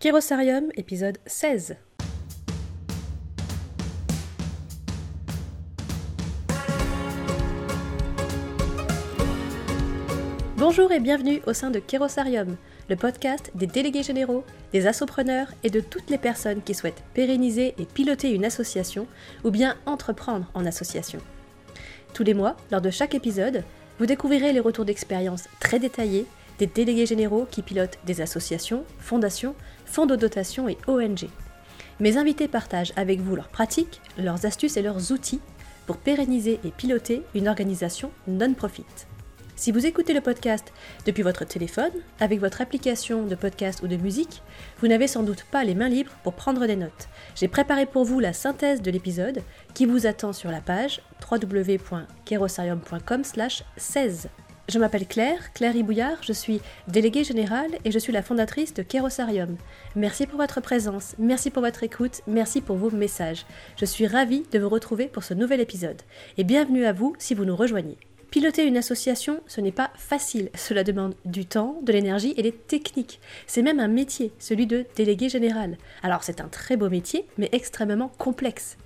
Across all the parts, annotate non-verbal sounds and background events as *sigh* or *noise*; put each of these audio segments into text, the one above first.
Kérosarium, épisode 16. Bonjour et bienvenue au sein de Kérosarium, le podcast des délégués généraux, des assopreneurs et de toutes les personnes qui souhaitent pérenniser et piloter une association ou bien entreprendre en association. Tous les mois, lors de chaque épisode, vous découvrirez les retours d'expérience très détaillés des délégués généraux qui pilotent des associations, fondations, fonds de dotation et ONG. Mes invités partagent avec vous leurs pratiques, leurs astuces et leurs outils pour pérenniser et piloter une organisation non-profit. Si vous écoutez le podcast depuis votre téléphone, avec votre application de podcast ou de musique, vous n'avez sans doute pas les mains libres pour prendre des notes. J'ai préparé pour vous la synthèse de l'épisode qui vous attend sur la page www.kerosarium.com/16. Je m'appelle Claire, Claire Ibouillard, je suis déléguée générale et je suis la fondatrice de Kérosarium. Merci pour votre présence, merci pour votre écoute, merci pour vos messages. Je suis ravie de vous retrouver pour ce nouvel épisode. Et bienvenue à vous si vous nous rejoignez. Piloter une association, ce n'est pas facile. Cela demande du temps, de l'énergie et des techniques. C'est même un métier, celui de délégué général. Alors c'est un très beau métier, mais extrêmement complexe.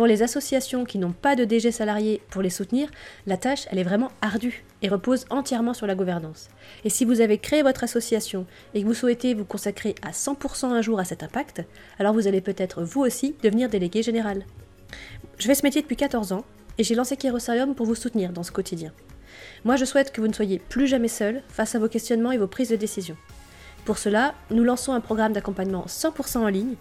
Pour les associations qui n'ont pas de DG salarié pour les soutenir, la tâche, elle est vraiment ardue et repose entièrement sur la gouvernance. Et si vous avez créé votre association et que vous souhaitez vous consacrer à 100% un jour à cet impact, alors vous allez peut-être vous aussi devenir délégué général. Je fais ce métier depuis 14 ans et j'ai lancé Kérosarium pour vous soutenir dans ce quotidien. Moi, je souhaite que vous ne soyez plus jamais seul face à vos questionnements et vos prises de décision. Pour cela, nous lançons un programme d'accompagnement 100% en ligne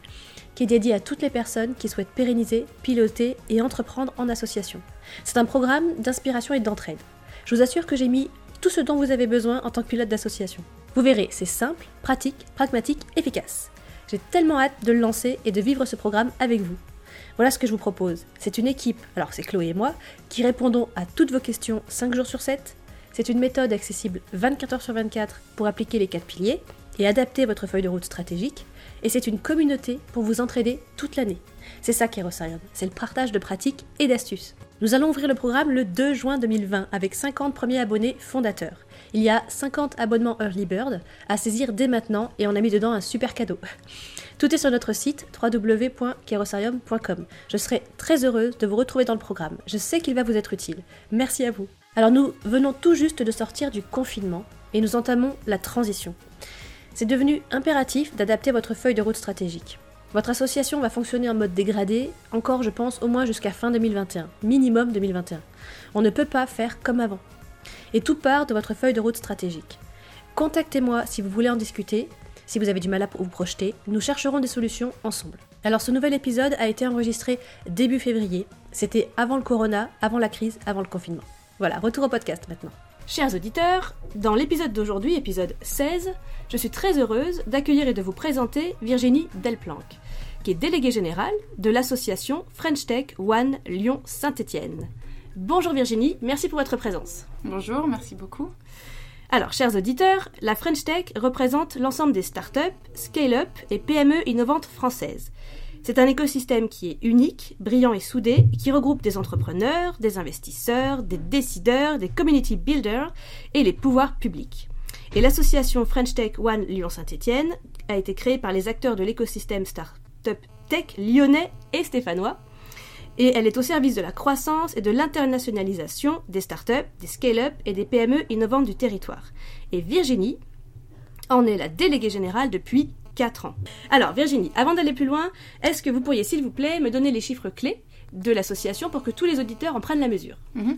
qui est dédié à toutes les personnes qui souhaitent pérenniser, piloter et entreprendre en association. C'est un programme d'inspiration et d'entraide. Je vous assure que j'ai mis tout ce dont vous avez besoin en tant que pilote d'association. Vous verrez, c'est simple, pratique, pragmatique, efficace. J'ai tellement hâte de le lancer et de vivre ce programme avec vous. Voilà ce que je vous propose. C'est une équipe, alors c'est Chloé et moi, qui répondons à toutes vos questions 5 jours sur 7. C'est une méthode accessible 24 heures sur 24 pour appliquer les 4 piliers et adapter votre feuille de route stratégique. Et c'est une communauté pour vous entraider toute l'année. C'est ça Kérosarium, c'est le partage de pratiques et d'astuces. Nous allons ouvrir le programme le 2 juin 2020 avec 50 premiers abonnés fondateurs. Il y a 50 abonnements Early Bird à saisir dès maintenant et on a mis dedans un super cadeau. Tout est sur notre site www.kerosarium.com. Je serai très heureuse de vous retrouver dans le programme. Je sais qu'il va vous être utile. Merci à vous. Alors nous venons tout juste de sortir du confinement et nous entamons la transition. C'est devenu impératif d'adapter votre feuille de route stratégique. Votre association va fonctionner en mode dégradé, encore je pense au moins jusqu'à fin 2021, minimum 2021. On ne peut pas faire comme avant. Et tout part de votre feuille de route stratégique. Contactez-moi si vous voulez en discuter, si vous avez du mal à vous projeter, nous chercherons des solutions ensemble. Alors ce nouvel épisode a été enregistré début février, c'était avant le corona, avant la crise, avant le confinement. Voilà, retour au podcast maintenant. Chers auditeurs, dans l'épisode d'aujourd'hui, épisode 16, je suis très heureuse d'accueillir et de vous présenter Virginie Delplanque, qui est déléguée générale de l'association French Tech One Lyon-Saint-Étienne. Bonjour Virginie, merci pour votre présence. Bonjour, merci beaucoup. Alors, chers auditeurs, la French Tech représente l'ensemble des startups, scale-up et PME innovantes françaises. C'est un écosystème qui est unique, brillant et soudé, qui regroupe des entrepreneurs, des investisseurs, des décideurs, des community builders et les pouvoirs publics. Et l'association French Tech One Lyon-Saint-Étienne a été créée par les acteurs de l'écosystème Startup Tech lyonnais et stéphanois. Et elle est au service de la croissance et de l'internationalisation des startups, des scale-up et des PME innovantes du territoire. Et Virginie en est la déléguée générale depuis ans. Alors Virginie, avant d'aller plus loin, est-ce que vous pourriez s'il vous plaît me donner les chiffres clés de l'association pour que tous les auditeurs en prennent la mesure? Mhm.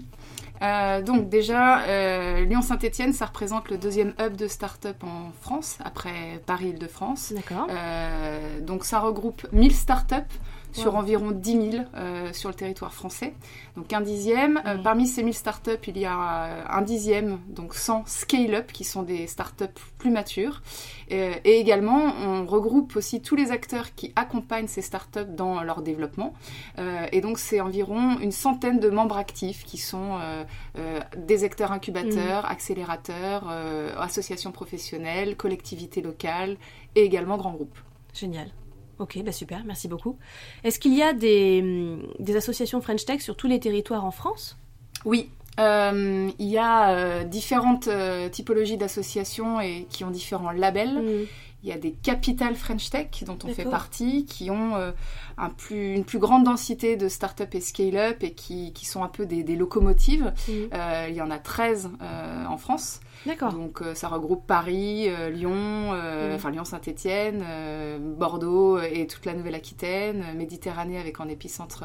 euh, donc déjà, euh, Lyon-Saint-Etienne, ça représente le deuxième hub de start-up en France, après Paris-Île-de-France. D'accord. Euh, donc ça regroupe 1000 start-up sur environ 10 000 euh, sur le territoire français. Donc un dixième. Euh, parmi ces 1000 startups, il y a euh, un dixième, donc 100 scale-up, qui sont des startups plus matures. et également, on regroupe aussi tous les acteurs qui accompagnent ces startups dans leur développement. et donc c'est environ une centaine de membres actifs qui sont des acteurs incubateurs, mm. accélérateurs, associations professionnelles, collectivités locales et également grands groupes. Génial. Ok, bah super, merci beaucoup. Est-ce qu'il y a des, hum, associations French Tech sur tous les territoires en France? Oui, euh, il y a euh, différentes euh, typologies d'associations et qui ont différents labels. Mm. Il y a des capitales French Tech dont on fait partie, qui ont un plus, une plus grande densité de start-up et scale-up et qui, qui, sont un peu des, locomotives. Mmh. Il y en a 13 euh, en France. D'accord. Donc ça regroupe Paris, Lyon, mmh. enfin Lyon-Saint-Étienne, Bordeaux et toute la Nouvelle-Aquitaine, Méditerranée avec en épicentre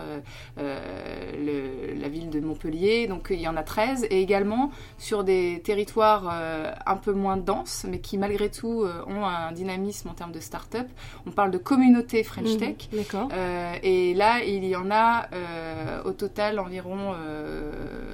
le, la ville de Montpellier. Donc il y en a 13 et également sur des territoires un peu moins denses mais qui malgré tout ont un dynamisme en termes de start-up. On parle de communauté French mmh, Tech. Euh, et là, il y en a euh, au total environ, euh,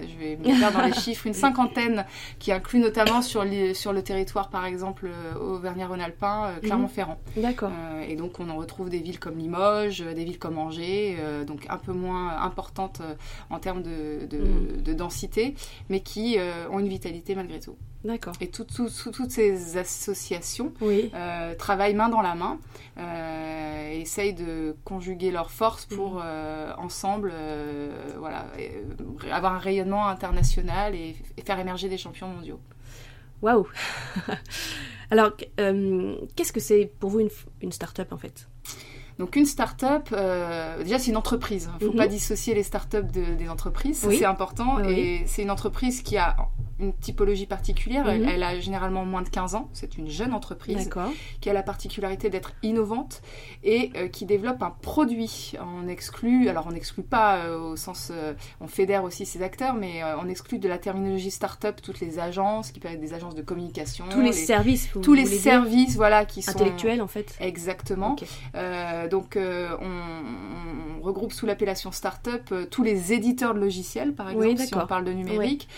je vais me faire dans les *laughs* chiffres, une cinquantaine qui inclut notamment sur, sur le territoire, par exemple, Auvergnat-Rhône-Alpin, mmh. Clermont-Ferrand. D'accord. et donc, on en retrouve des villes comme Limoges, des villes comme Angers, donc un peu moins importantes en termes de, mmh. de densité, mais qui ont une vitalité malgré tout. D'accord. Et toutes ces associations euh, travaillent main dans la main, euh, essayent de conjuguer leurs forces pour mm. euh, ensemble voilà, avoir un rayonnement international et, faire émerger des champions mondiaux. Waouh *laughs* Alors, qu'est-ce que c'est pour vous une, une start-up en fait? Donc une start-up, déjà c'est une entreprise. Il ne faut pas dissocier les start-up des entreprises, c'est important. Et c'est une entreprise qui a une typologie particulière. Mhm. Elle, a généralement moins de 15 ans. C'est une jeune entreprise qui a la particularité d'être innovante et euh, qui développe un produit. On exclut, alors on n'exclut pas euh, au sens, euh, on fédère aussi ses acteurs, mais on exclut de la terminologie start-up toutes les agences, qui peuvent être des agences de communication. Tous les, services. tous les services, voilà, qui sont intellectuels en fait. Exactement. donc on, regroupe sous l'appellation start-up tous les éditeurs de logiciels, par exemple, si on parle de numérique,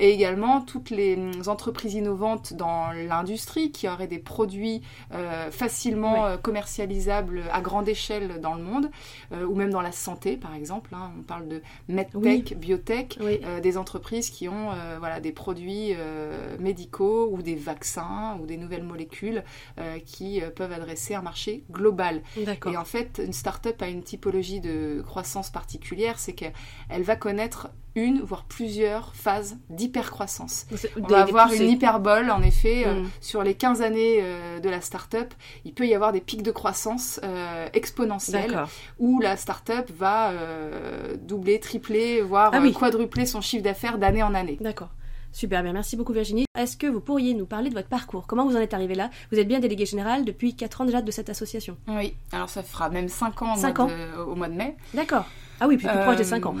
et également toutes les entreprises innovantes dans l'industrie qui auraient des produits euh, facilement euh, commercialisables à grande échelle dans le monde, euh, ou même dans la santé par exemple. Hein. on parle de medtech, biotech, des entreprises qui ont voilà, des produits médicaux ou des vaccins ou des nouvelles molécules qui peuvent adresser un marché global. Et en fait, une start-up a une typologie de croissance particulière, c'est qu'elle va connaître une, voire plusieurs phases d'hypercroissance. On va avoir une hyperbole, en effet, euh, mm. sur les 15 années euh, de la start-up. Il peut y avoir des pics de croissance euh, exponentiels où la start-up va doubler, tripler, voire ah quadrupler son chiffre d'affaires d'année en année. D'accord. Super bien, merci beaucoup Virginie. Est-ce que vous pourriez nous parler de votre parcours? Comment vous en êtes arrivé là? Vous êtes bien délégué général depuis 4 ans déjà de cette association. Oui, alors ça fera même 5 ans, au mois de mai. D'accord. Ah oui, plus, plus proche des 5 ans.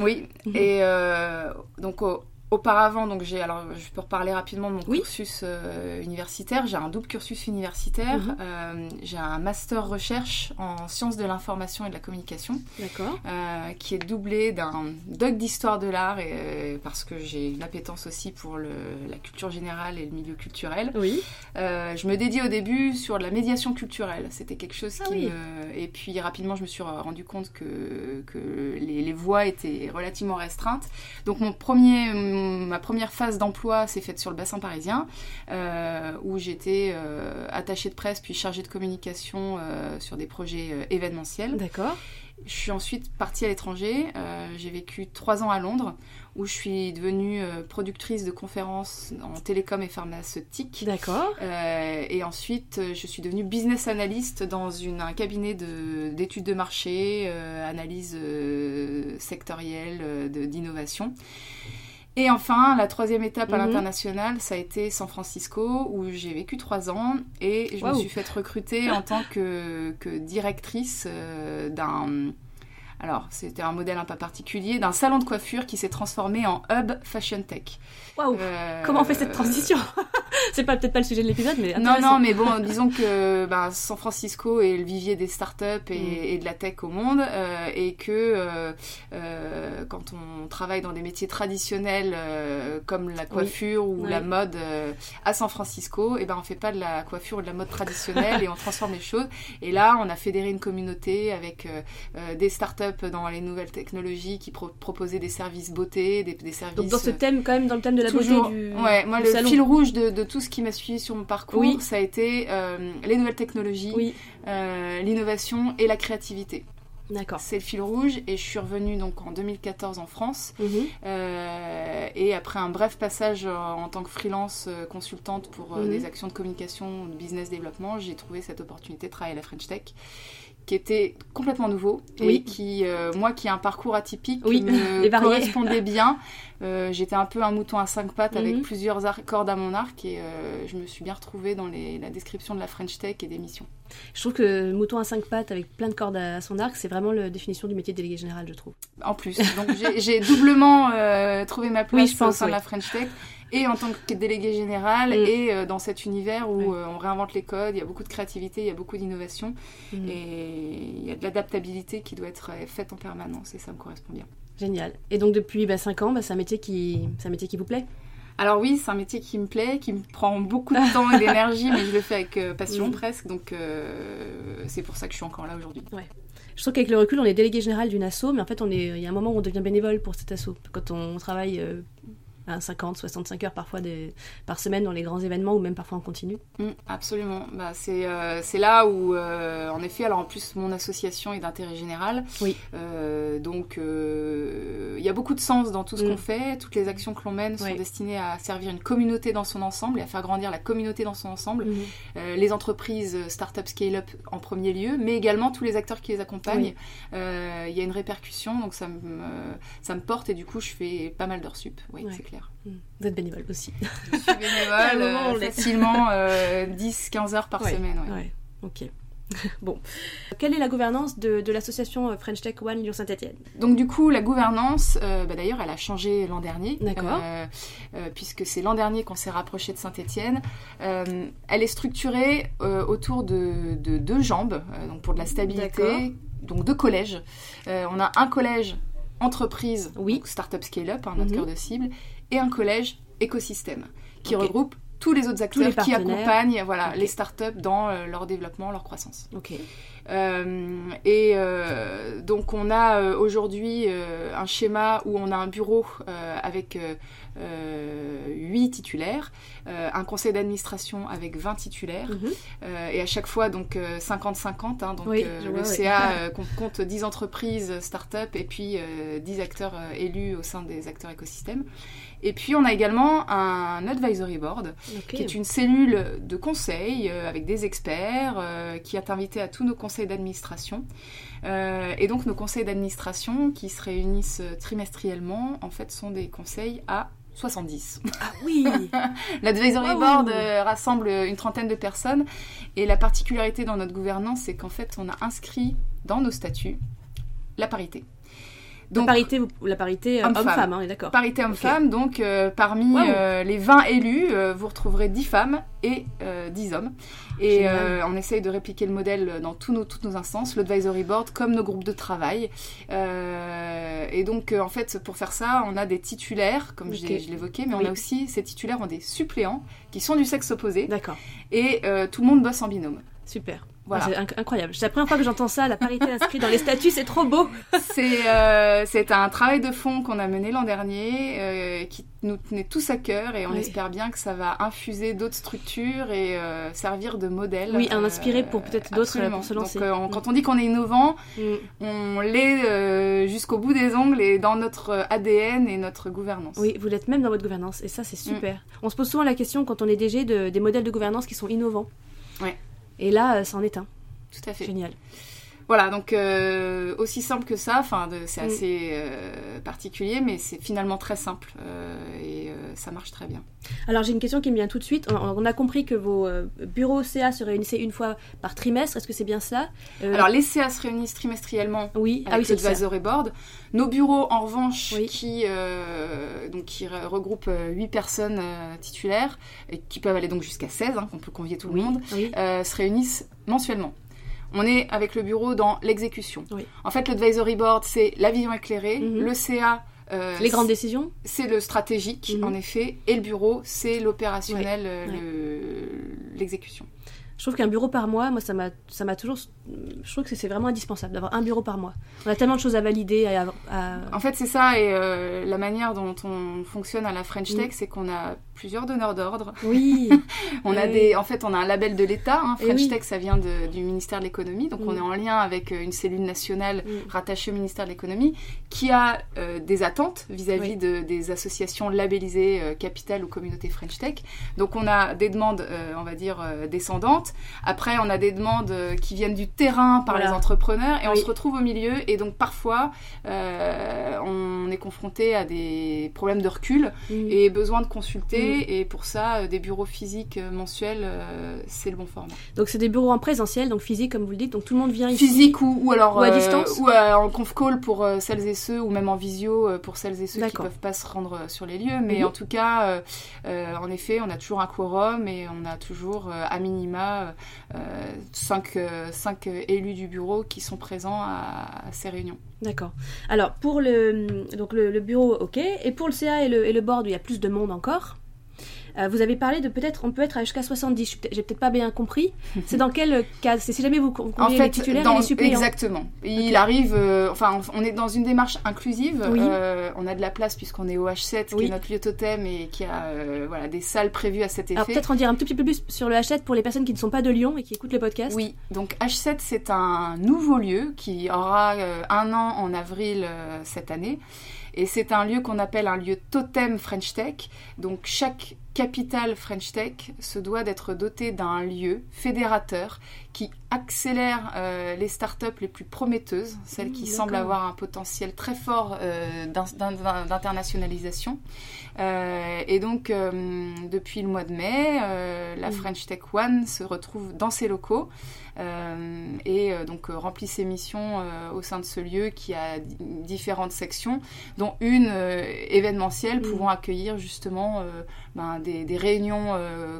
Oui, mhm. et euh, donc Auparavant, donc j'ai alors je peux reparler rapidement de mon cursus euh, universitaire. J'ai un double cursus universitaire. Mhm. Euh, j'ai un master recherche en sciences de l'information et de la communication. D'accord. Euh, qui est doublé d'un doc d'histoire de l'art et parce que j'ai une appétence aussi pour le, la culture générale et le milieu culturel. Oui. je me dédie au début sur la médiation culturelle. C'était quelque chose ah qui me... et puis rapidement je me suis rendu compte que que les, les voies étaient relativement restreintes. Donc mon premier ma première phase d'emploi s'est faite sur le bassin parisien, euh, où j'étais euh, attachée de presse puis chargée de communication euh, sur des projets événementiels. D'accord. Je suis ensuite partie à l'étranger. j'ai vécu trois ans à Londres, où je suis devenue productrice de conférences en télécom et pharmaceutique. D'accord. et ensuite, je suis devenue business analyst dans une, un cabinet d'études de, marché, analyse sectorielle, d'innovation. Et enfin, la troisième étape à mhm. l'international, ça a été San Francisco, où j'ai vécu trois ans et je me suis faite recruter en tant que, directrice euh, d'un alors, c'était un modèle un peu particulier d'un salon de coiffure qui s'est transformé en hub fashion tech. Waouh euh, Comment on fait cette transition *laughs* C'est pas peut-être pas le sujet de l'épisode, mais non, non, mais bon, *laughs* disons que bah, San Francisco est le vivier des startups et, mm. de la tech au monde, euh, et que euh, quand on travaille dans des métiers traditionnels comme la coiffure ou la mode à San Francisco, et eh ben on fait pas de la coiffure ou de la mode traditionnelle *laughs* et on transforme les choses. Et là, on a fédéré une communauté avec des startups dans les nouvelles technologies qui proposaient des services beauté, des, services. Donc dans ce thème, quand même, dans le thème de la beauté du. Ouais, moi, le fil rouge de, tout ce qui m'a suivi sur mon parcours, ça a été euh, les nouvelles technologies, euh, l'innovation et la créativité. D'accord. C'est le fil rouge. Et je suis revenue donc en 2014 en France. Mhm. Euh, et après un bref passage en tant que freelance consultante pour Mhm. des actions de communication, de business développement, j'ai trouvé cette opportunité de travailler à la French Tech qui était complètement nouveau et qui, euh, moi qui ai un parcours atypique, Oui, me *laughs* correspondait bien. Euh, J'étais un peu un mouton à cinq pattes avec Mhm. plusieurs cordes à mon arc et euh, je me suis bien retrouvée dans les- la description de la French Tech et des missions. Je trouve que mouton à cinq pattes avec plein de cordes à son arc, c'est vraiment la définition du métier de délégué général, je trouve. En plus, donc j'ai- doublement trouvé ma place Oui, je pense, au sein de la French Tech et en tant que délégué général Mm. et euh, dans cet univers où euh, on réinvente les codes, il y a beaucoup de créativité, il y a beaucoup d'innovation Mhm. et il y a de l'adaptabilité qui doit être euh, faite en permanence et ça me correspond bien. Génial. Et donc depuis 5 ans, bah, c'est un, métier qui... c'est un métier qui vous plaît? Alors oui, c'est un métier qui me plaît, qui me prend beaucoup de temps et d'énergie, *laughs* mais je le fais avec euh, passion Mm. presque, donc euh, c'est pour ça que je suis encore là aujourd'hui. Je trouve qu'avec le recul, on est délégué général d'une asso, mais en fait, on est... il y a un moment où on devient bénévole pour cette asso. Quand on travaille euh, à 50, 65 heures parfois des... par semaine dans les grands événements ou même parfois en continu. Mm, absolument. Bah, c'est euh, c'est là où, euh, en effet, alors en plus, mon association est d'intérêt général. Oui. Euh, donc, il y a beaucoup de sens dans tout ce Mm. qu'on fait. Toutes les actions que l'on mène sont Oui. destinées à servir une communauté dans son ensemble et à faire grandir la communauté dans son ensemble. Mhm. Euh, les entreprises start-up, scale-up en premier lieu, mais également tous les acteurs qui les accompagnent. Oui. Il y a une répercussion, donc ça me, ça me porte et du coup, je fais pas mal d'heures sup. Oui, c'est clair. Mhm. Vous êtes bénévole aussi. Je suis *laughs* bénévole euh, facilement 10-15 heures par Ouais. semaine. ouais. Ouais, ok. *laughs* bon. Quelle est la gouvernance de, de l'association French Tech One Lyon-Saint-Etienne Donc du coup, la gouvernance, euh, bah, d'ailleurs, elle a changé l'an dernier, D'accord. euh, euh, puisque c'est l'an dernier qu'on s'est rapproché de Saint-Étienne. Euh, elle est structurée euh, autour de, de deux jambes, euh, donc pour de la stabilité, donc deux collèges. Euh, on a un collège entreprise, Oui. startup scale-up, hein, notre Mhm. cœur de cible, et un collège écosystème, qui regroupe tous les autres acteurs les qui accompagnent voilà, les startups dans euh, leur développement, leur croissance. Ok. Euh, et euh, donc on a aujourd'hui un schéma où on a un bureau avec 8 titulaires, un conseil d'administration avec 20 titulaires, Mhm. et à chaque fois donc euh, 50-50, hein, donc Oui, le vois. CA *laughs* com- compte 10 entreprises start-up et puis euh, 10 acteurs élus au sein des acteurs écosystèmes. Et puis on a également un advisory board qui est une cellule de conseil euh, avec des experts euh, qui est invité à tous nos conseils d'administration. Euh, et donc nos conseils d'administration qui se réunissent trimestriellement, en fait, sont des conseils à 70. Ah oui *laughs* L'advisory board rassemble une trentaine de personnes et la particularité dans notre gouvernance, c'est qu'en fait, on a inscrit dans nos statuts la parité. La parité, la parité euh, Homme-femme. hein, d'accord. Parité homme-femme, donc euh, parmi euh, les 20 élus, euh, vous retrouverez 10 femmes et euh, 10 hommes. Et on essaye de répliquer le modèle dans tous nos, toutes nos instances, l'advisory board, comme nos groupes de travail. Et donc, en fait, pour faire ça, on a des titulaires, comme je Ok. l'ai- je l'évoquais, mais Oui. on a aussi, ces titulaires ont des suppléants qui sont du sexe opposé. D'accord. Et tout le monde bosse en binôme. Super. Voilà. C'est inc- incroyable. C'est la première fois que j'entends ça, la parité inscrite dans les statuts, c'est trop beau. *laughs* C'est euh, c'est un travail de fond qu'on a mené l'an dernier, euh, qui nous tenait tous à cœur, et on Oui. espère bien que ça va infuser d'autres structures et euh, servir de modèle. Oui, en euh, inspirer pour peut-être d'autres, pour se lancer. Donc, on- Mm. quand on dit qu'on est innovant, Mm. on l'est jusqu'au bout des ongles et dans notre ADN et notre gouvernance. Oui, vous l'êtes même dans votre gouvernance, et ça c'est super. On se pose souvent la question quand on est DG de, des modèles de gouvernance qui sont innovants. Ouais. Et là, euh, c'en est un. Tout à fait. Génial. Voilà, donc euh, aussi simple que ça, enfin c'est Mm. assez euh, particulier, mais c'est finalement très simple euh, et ça marche très bien. Alors j'ai une question qui me vient tout de suite. On, on a compris que vos bureaux CA se réunissaient une fois par trimestre. Est-ce que c'est bien cela Euh, Alors les CA se réunissent trimestriellement oui, ah oui, avec c'est le ça. advisory board. Nos bureaux, en revanche, Oui. qui, donc, qui re- regroupent 8 personnes titulaires, et qui peuvent aller donc jusqu'à 16, hein, qu'on peut convier tout Oui, le monde, oui. se réunissent mensuellement. On est avec le bureau dans l'exécution. Oui. En fait, l'advisory board, c'est la vision éclairée. Mhm. Le CA, euh, Les grandes décisions c'est le stratégique, Mhm. en effet. Et le bureau, c'est l'opérationnel, euh, le- l'exécution. Je trouve qu'un bureau par mois, moi, ça m'a, toujours. Je trouve que c'est vraiment indispensable d'avoir un bureau par mois. On a tellement de choses à valider. À, à- En fait, c'est ça, et euh, la manière dont on fonctionne à la French Tech, Mm. c'est qu'on a plusieurs donneurs d'ordre. Oui. *laughs* on a des, en fait, on a un label de l'État. Hein, French Tech, ça vient du ministère de l'économie, donc on est en lien avec une cellule nationale rattachée au ministère de l'économie qui a des attentes vis-à-vis de, des associations labellisées Capital ou Communauté French Tech. Donc on a des demandes, on va dire descendantes. Après, on a des demandes qui viennent du terrain par les entrepreneurs et on se retrouve au milieu. Et donc parfois, on est confronté à des problèmes de recul et besoin de consulter. Et pour ça, des bureaux physiques mensuels, c'est le bon format. Donc c'est des bureaux en présentiel, donc physique comme vous le dites. Donc tout le monde vient ici. Physique ou, ou alors à distance ou en conf call pour celles et ceux ou même en visio pour celles et ceux qui peuvent pas se rendre sur les lieux. Mais en tout cas, en effet, on a toujours un quorum et on a toujours à minima 5 cinq, élus du bureau qui sont présents à, ces réunions. D'accord. Alors pour le donc le, bureau, ok, et pour le CA et le, et le board, il y a plus de monde encore. Euh, vous avez parlé de peut-être, on peut être jusqu'à 70. J'ai peut-être pas bien compris. *laughs* C'est dans quel cas C'est si jamais vous conviez les titulaires et les suppléants. Exactement. Il arrive, euh, enfin, on est dans une démarche inclusive. Euh, on a de la place puisqu'on est au H7, qui est notre lieu totem et qui a voilà, des salles prévues à cet effet. Alors peut-être en dire un tout petit peu plus sur le H7 pour les personnes qui ne sont pas de Lyon et qui écoutent le podcast. Oui, donc H7, c'est un nouveau lieu qui aura un an en avril cette année. Et c'est un lieu qu'on appelle un lieu totem French Tech. Donc chaque capitale French Tech se doit d'être dotée d'un lieu fédérateur qui accélère euh, les startups les plus prometteuses, celles qui mmh, semblent avoir un potentiel très fort euh, d'internationalisation. Euh, et donc, depuis le mois de mai, la mmh. French Tech One se retrouve dans ses locaux et donc remplit ses missions au sein de ce lieu qui a différentes sections, dont une événementielle mmh. pouvant accueillir justement ben, des, réunions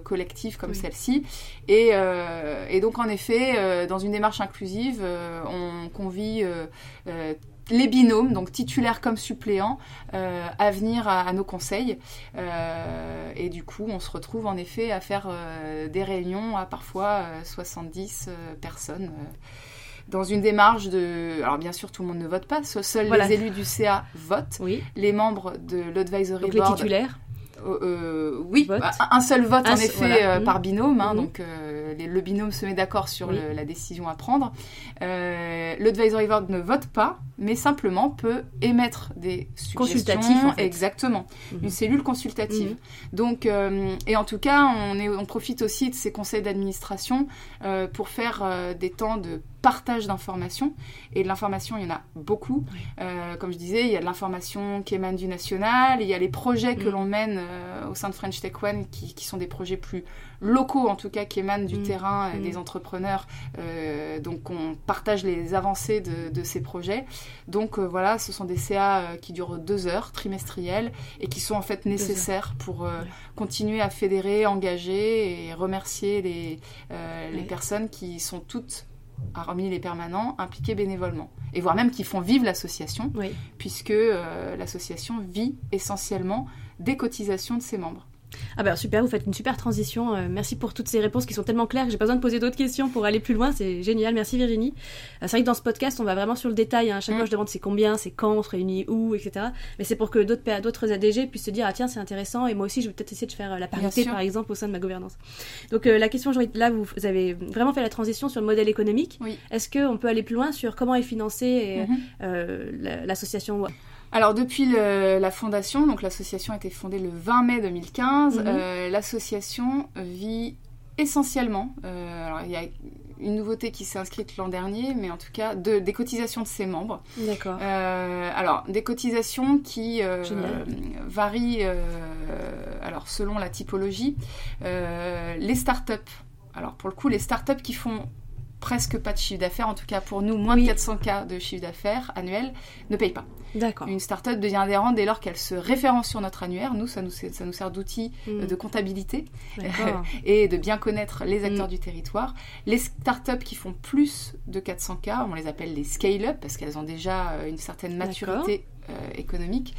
collectives comme celle-ci. Et, et, donc, en effet, euh, dans une démarche inclusive, euh, on convie euh, les binômes, donc titulaires comme suppléants, à venir à, nos conseils. et du coup, on se retrouve en effet à faire des réunions à parfois 70 personnes. dans une démarche de... Alors bien sûr, tout le monde ne vote pas, seuls les élus du CA votent. Les membres de l'advisory board... les titulaires oui, un seul vote en effet par binôme, hein, mhm. donc le binôme se met d'accord sur la décision à prendre. Euh, L'advisory board ne vote pas, mais simplement peut émettre des suggestions. En Exactement. Mhm. Une cellule consultative. Mhm. Donc, euh, et en tout cas, on, est, on profite aussi de ces conseils d'administration euh, pour faire euh, des temps de partage d'informations. Et de l'information, il y en a beaucoup. comme je disais, il y a de l'information qui émane du national, il y a les projets que mhm. l'on mène au sein de French Tech One qui, qui, sont des projets plus locaux, en tout cas, qui émanent du terrain, des entrepreneurs. donc, on partage les avancées de, de ces projets. Donc euh, voilà, ce sont des CA euh, qui durent deux heures trimestrielles et qui sont en fait nécessaires pour euh, continuer à fédérer, engager et remercier les, les personnes qui sont toutes hormis les permanents, impliquées bénévolement. Et voire même qui font vivre l'association, puisque l'association vit essentiellement des cotisations de ses membres. Ah bah super, vous faites une super transition. Euh, merci pour toutes ces réponses qui sont tellement claires que j'ai pas besoin de poser d'autres questions pour aller plus loin. C'est génial, merci Virginie. Euh, c'est vrai que dans ce podcast, on va vraiment sur le détail. Hein. Chaque mm. fois, je demande c'est combien, c'est quand, on se réunit où, etc. Mais c'est pour que d'autres d'autres ADG puissent se dire ah tiens c'est intéressant et moi aussi je vais peut-être essayer de faire euh, la parité par exemple au sein de ma gouvernance. Donc la question, là vous, avez vraiment fait la transition sur le modèle économique. Oui. Est-ce qu'on peut aller plus loin sur comment est financée mm-hmm. l'association alors depuis la fondation, donc l'association a été fondée le 20 mai 2015, mhm. euh, l'association vit essentiellement, euh, alors il y a une nouveauté qui s'est inscrite l'an dernier, mais en tout cas de, des cotisations de ses membres. D'accord. Euh, alors des cotisations qui varient alors selon la typologie. les startups, alors pour le coup les startups qui font presque pas de chiffre d'affaires, en tout cas pour nous, moins de 400 k de chiffre d'affaires annuel, ne payent pas. D'accord. Une start-up devient adhérente dès lors qu'elle se référence sur notre annuaire. Nous, ça nous, ça nous sert d'outil hmm. de comptabilité *laughs* et de bien connaître les acteurs hmm. du territoire. Les start-up qui font plus de 400K, on les appelle les scale-up parce qu'elles ont déjà euh, une certaine maturité euh, économique,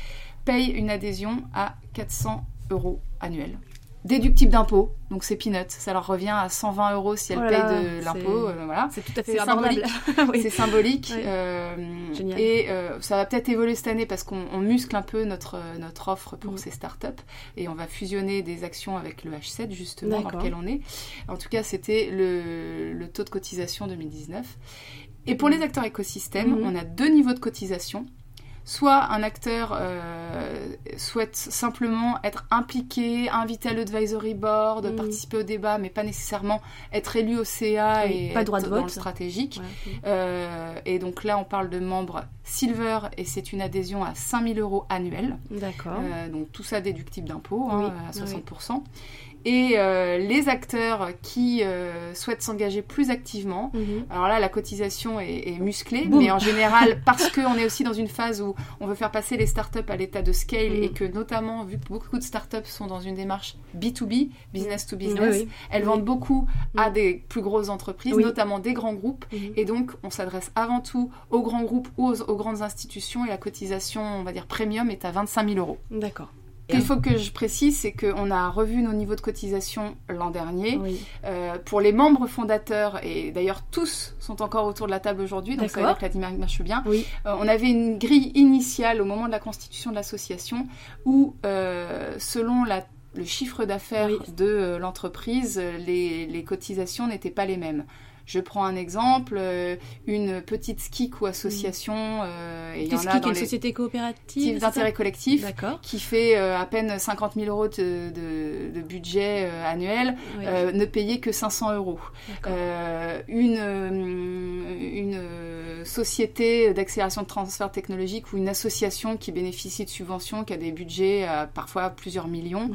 payent une adhésion à 400 euros annuels. Déductible d'impôt, donc c'est peanuts. Ça leur revient à 120 euros si elles Voilà, payent de l'impôt. euh, voilà. C'est tout à fait. *laughs* Oui. C'est symbolique. Euh, Génial. et euh, ça va peut-être évoluer cette année parce qu'on on muscle un peu notre, notre offre pour ces startups. Et on va fusionner des actions avec le H7, justement, dans lequel on est. En tout cas, c'était le, le taux de cotisation 2019. Et pour les acteurs écosystèmes, Mhm. on a deux niveaux de cotisation. Soit un acteur euh, souhaite simplement être impliqué, invité à l'advisory board, Mhm. participer au débat, mais pas nécessairement être élu au CA Oui, et pas être droit de dans le vote. stratégique. Ouais. Euh, et donc là, on parle de membres silver et c'est une adhésion à 5000 euros annuels. D'accord. Euh, donc tout ça déductible d'impôt Oui, hein, à oui, 60%. Et euh, les acteurs qui euh, souhaitent s'engager plus activement, Mhm. alors là, la cotisation est, est musclée, Boum. mais en général, *laughs* parce qu'on est aussi dans une phase où on veut faire passer les startups à l'état de scale Mm. et que notamment, vu que beaucoup de startups sont dans une démarche B2B, business to business, Oui, oui. elles Oui. vendent beaucoup à Mm. des plus grosses entreprises, notamment des grands groupes. Mhm. Et donc, on s'adresse avant tout aux grands groupes ou aux, aux grandes institutions et la cotisation, on va dire premium, est à 25 000 euros. D'accord. Ce qu'il faut que je précise, c'est qu'on a revu nos niveaux de cotisation l'an dernier. Oui. Euh, pour les membres fondateurs, et d'ailleurs tous sont encore autour de la table aujourd'hui, donc ça veut dire que la dynamique marche bien. Oui. Euh, on avait une grille initiale au moment de la constitution de l'association où, euh, selon la- le chiffre d'affaires Oui. de l'entreprise, les, les cotisations n'étaient pas les mêmes. Je prends un exemple, euh, une petite skik ou association, euh, et il y en a qui dans est une les société coopérative d'intérêt collectif qui fait euh, à peine 50 000 euros de, de- de budget euh, annuel, Oui. euh, ne payer que 500 euros. Euh, une, euh, une euh, société d'accélération de transfert technologique ou une association qui bénéficie de subventions, qui a des budgets à parfois plusieurs millions.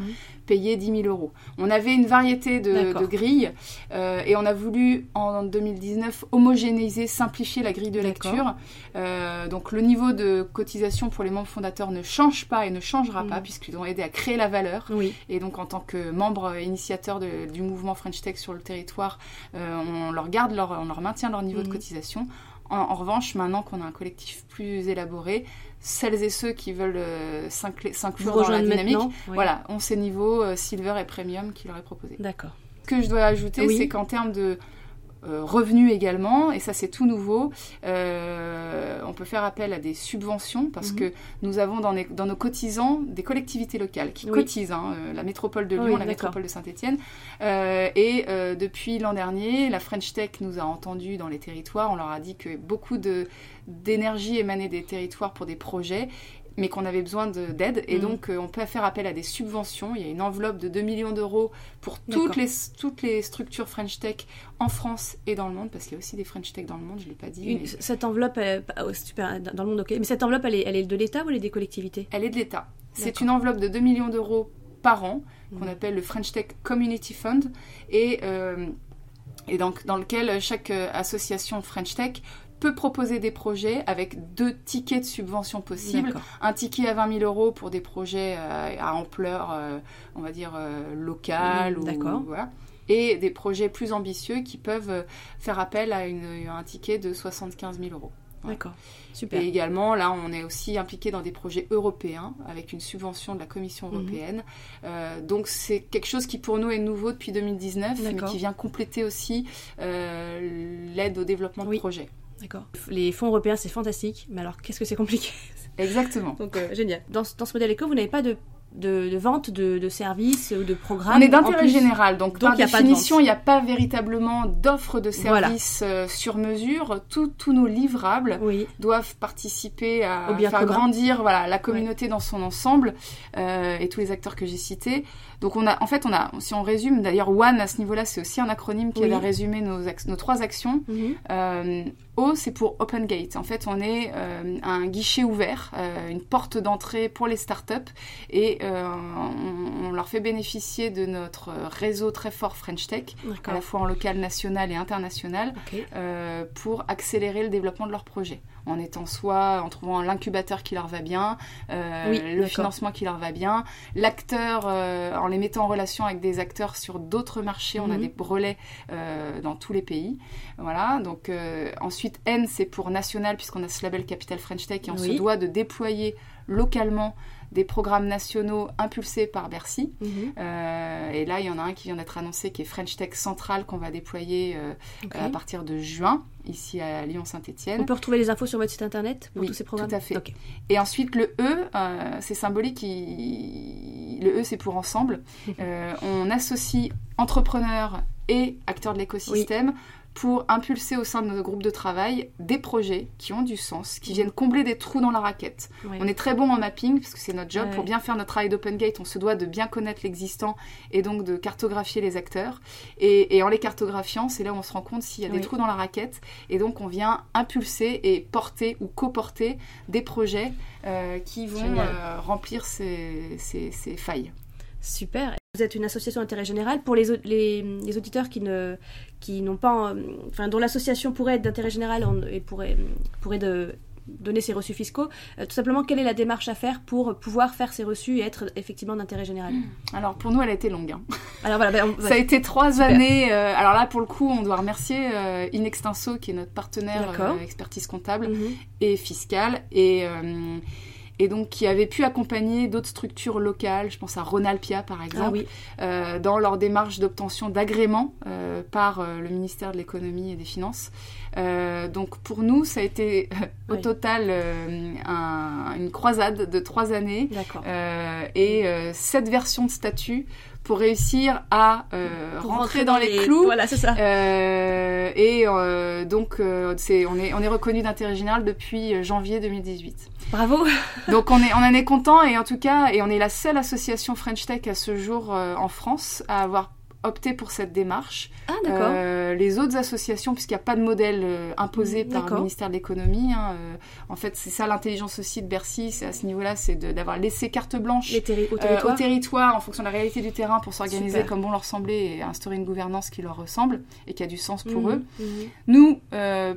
Payer 10 000 euros. On avait une variété de, grilles euh, et on a voulu en 2019 homogénéiser, simplifier la grille de lecture. Euh, donc le niveau de cotisation pour les membres fondateurs ne change pas et ne changera pas puisqu'ils ont aidé à créer la valeur. Oui. Et donc, en tant que membre initiateur de- du mouvement French Tech sur le territoire, euh, on leur garde leur, on leur maintient leur niveau de Mhm. cotisation. En, en revanche, maintenant qu'on a un collectif plus élaboré, celles et ceux qui veulent euh, s'inclure dans la dynamique, Oui. voilà, ont ces niveaux euh, silver et premium qui leur est proposé. D'accord. Ce que je dois ajouter, Oui. c'est qu'en termes de revenus également, et ça c'est tout nouveau, euh, on peut faire appel à des subventions parce Mhm. que nous avons dans, les- dans nos cotisants des collectivités locales qui Oui. cotisent, hein, euh, la métropole de Lyon, Oui, la métropole de Saint-Étienne. Euh, et euh, depuis l'an dernier, la French Tech nous a entendus dans les territoires, on leur a dit que beaucoup d'énergie émanait des territoires pour des projets mais qu'on avait besoin de- d'aide. Et Mhm. donc, euh, on peut faire appel à des subventions. Il y a une enveloppe de 2 millions d'euros pour toutes les, toutes les structures French Tech en France et dans le monde, parce qu'il y a aussi des French Tech dans le monde, je ne l'ai pas dit. Une- mais Cette enveloppe, elle- oh, super, dans le monde, ok. Mais cette enveloppe, elle est, elle est de l'État ou elle est des collectivités? Elle est de l'État. C'est une enveloppe de 2 millions d'euros par an, qu'on Mhm. appelle le French Tech Community Fund, et, euh, et donc, dans lequel chaque euh, association French Tech peut proposer des projets avec deux tickets de subvention possibles. Un ticket à 20 000 euros pour des projets euh, à ampleur, euh, on va dire, euh, locale. Mm, ou- d'accord. voilà. Et des projets plus ambitieux qui peuvent faire appel à une- un ticket de 75 000 euros. D'accord. Super. Et également, là, on est aussi impliqué dans des projets européens avec une subvention de la Commission Mhm. européenne. Euh, donc, c'est quelque chose qui pour nous est nouveau depuis 2019, mais qui vient compléter aussi euh, l'aide au développement Oui. de projets. D'accord. Les fonds européens, c'est fantastique. Mais alors, qu'est-ce que c'est compliqué *laughs* Exactement. Donc, euh, génial. Dans, ce- dans ce modèle éco, vous n'avez pas de, de, de vente de, de services ou de programmes On est d'intérêt général, donc, Donc, par y a définition, il n'y a pas véritablement d'offre de services euh, sur mesure. Tous- nos livrables Oui. doivent participer à Au bien faire commun. grandir voilà, la communauté dans son ensemble euh, et tous les acteurs que j'ai cités. Donc on a, en fait, on a, si on résume, d'ailleurs One à ce niveau-là, c'est aussi un acronyme qui Oui. aide à résumer nos, nos trois actions. Mhm. Euh, O, c'est pour Open Gate. En fait, on est euh, un guichet ouvert, euh, une porte d'entrée pour les startups et euh, on, on leur fait bénéficier de notre réseau très fort French Tech, à la fois en local, national et international pour accélérer le développement de leur projet. En étant soit en trouvant l'incubateur qui leur va bien, euh, Oui, le financement qui leur va bien, l'acteur euh, en les mettant en relation avec des acteurs sur d'autres marchés. On a Mhm. des relais euh, dans tous les pays. Voilà. Donc euh, ensuite N c'est pour national puisqu'on a ce label Capital French Tech et on Oui. se doit de déployer localement des programmes nationaux impulsés par Bercy. Mhm. Euh, et là, il y en a un qui vient d'être annoncé, qui est French Tech Central, qu'on va déployer euh, à partir de juin, ici à Lyon-Saint-Etienne. On peut retrouver les infos sur votre site internet pour Oui, tous ces programmes tout à fait. Et ensuite, le E, euh, c'est symbolique. il- Le E, c'est pour ensemble. Mhm. On associe entrepreneurs et acteurs de l'écosystème pour impulser au sein de nos groupes de travail des projets qui ont du sens, qui Mhm. viennent combler des trous dans la raquette. On est très bon en mapping, parce que c'est notre job. Ouais. Pour bien faire notre travail d'open gate, on se doit de bien connaître l'existant et donc de cartographier les acteurs. Et, et en les cartographiant, c'est là où on se rend compte s'il y a des trous dans la raquette. Et donc, on vient impulser et porter ou coporter des projets euh, qui vont euh, remplir ces, ces- ces failles. Super. Vous êtes une association d'intérêt général. Pour les, au- les, les auditeurs qui ne qui n'ont pas, enfin dont l'association pourrait être d'intérêt général et pourrait pourrait de donner ses reçus fiscaux, euh, tout simplement quelle est la démarche à faire pour pouvoir faire ces reçus et être effectivement d'intérêt général Alors, pour nous, elle a été longue. hein. *laughs* Alors voilà, ben, on- Ça a été trois Super. années. euh, alors là, pour le coup, on doit remercier euh, Inextinso, qui est notre partenaire euh, expertise comptable. Mhm. et fiscale et, et donc qui avait pu accompagner d'autres structures locales, je pense à Ronalpia par Ah exemple, oui, euh, dans leur démarche d'obtention d'agrément euh, par euh, le ministère de l'économie et des finances. Donc pour nous, ça a été *laughs* au Oui. total un- une croisade de trois années et sept versions de statut pour réussir à euh, Pour rentrer, dans, les clous Voilà, c'est ça. euh, et euh, donc, euh, c'est, on, est, on est reconnu d'intérêt général depuis euh, janvier 2018. Bravo. *laughs* Donc, on, est, on en est content et en tout cas, et on est la seule association French Tech à ce jour euh, en France à avoir opté pour cette démarche. Ah d'accord. Euh, les autres associations, puisqu'il n'y a pas de modèle euh, imposé Mm, par le ministère de l'économie, hein, euh, en fait, c'est ça l'intelligence aussi de Bercy, c'est à ce niveau-là, c'est d'avoir laissé carte blanche terri- au territoire. au territoire en fonction de la réalité du terrain pour s'organiser comme bon leur semblait et instaurer une gouvernance qui leur ressemble et qui a du sens pour Mhm, eux. mhm. Nous,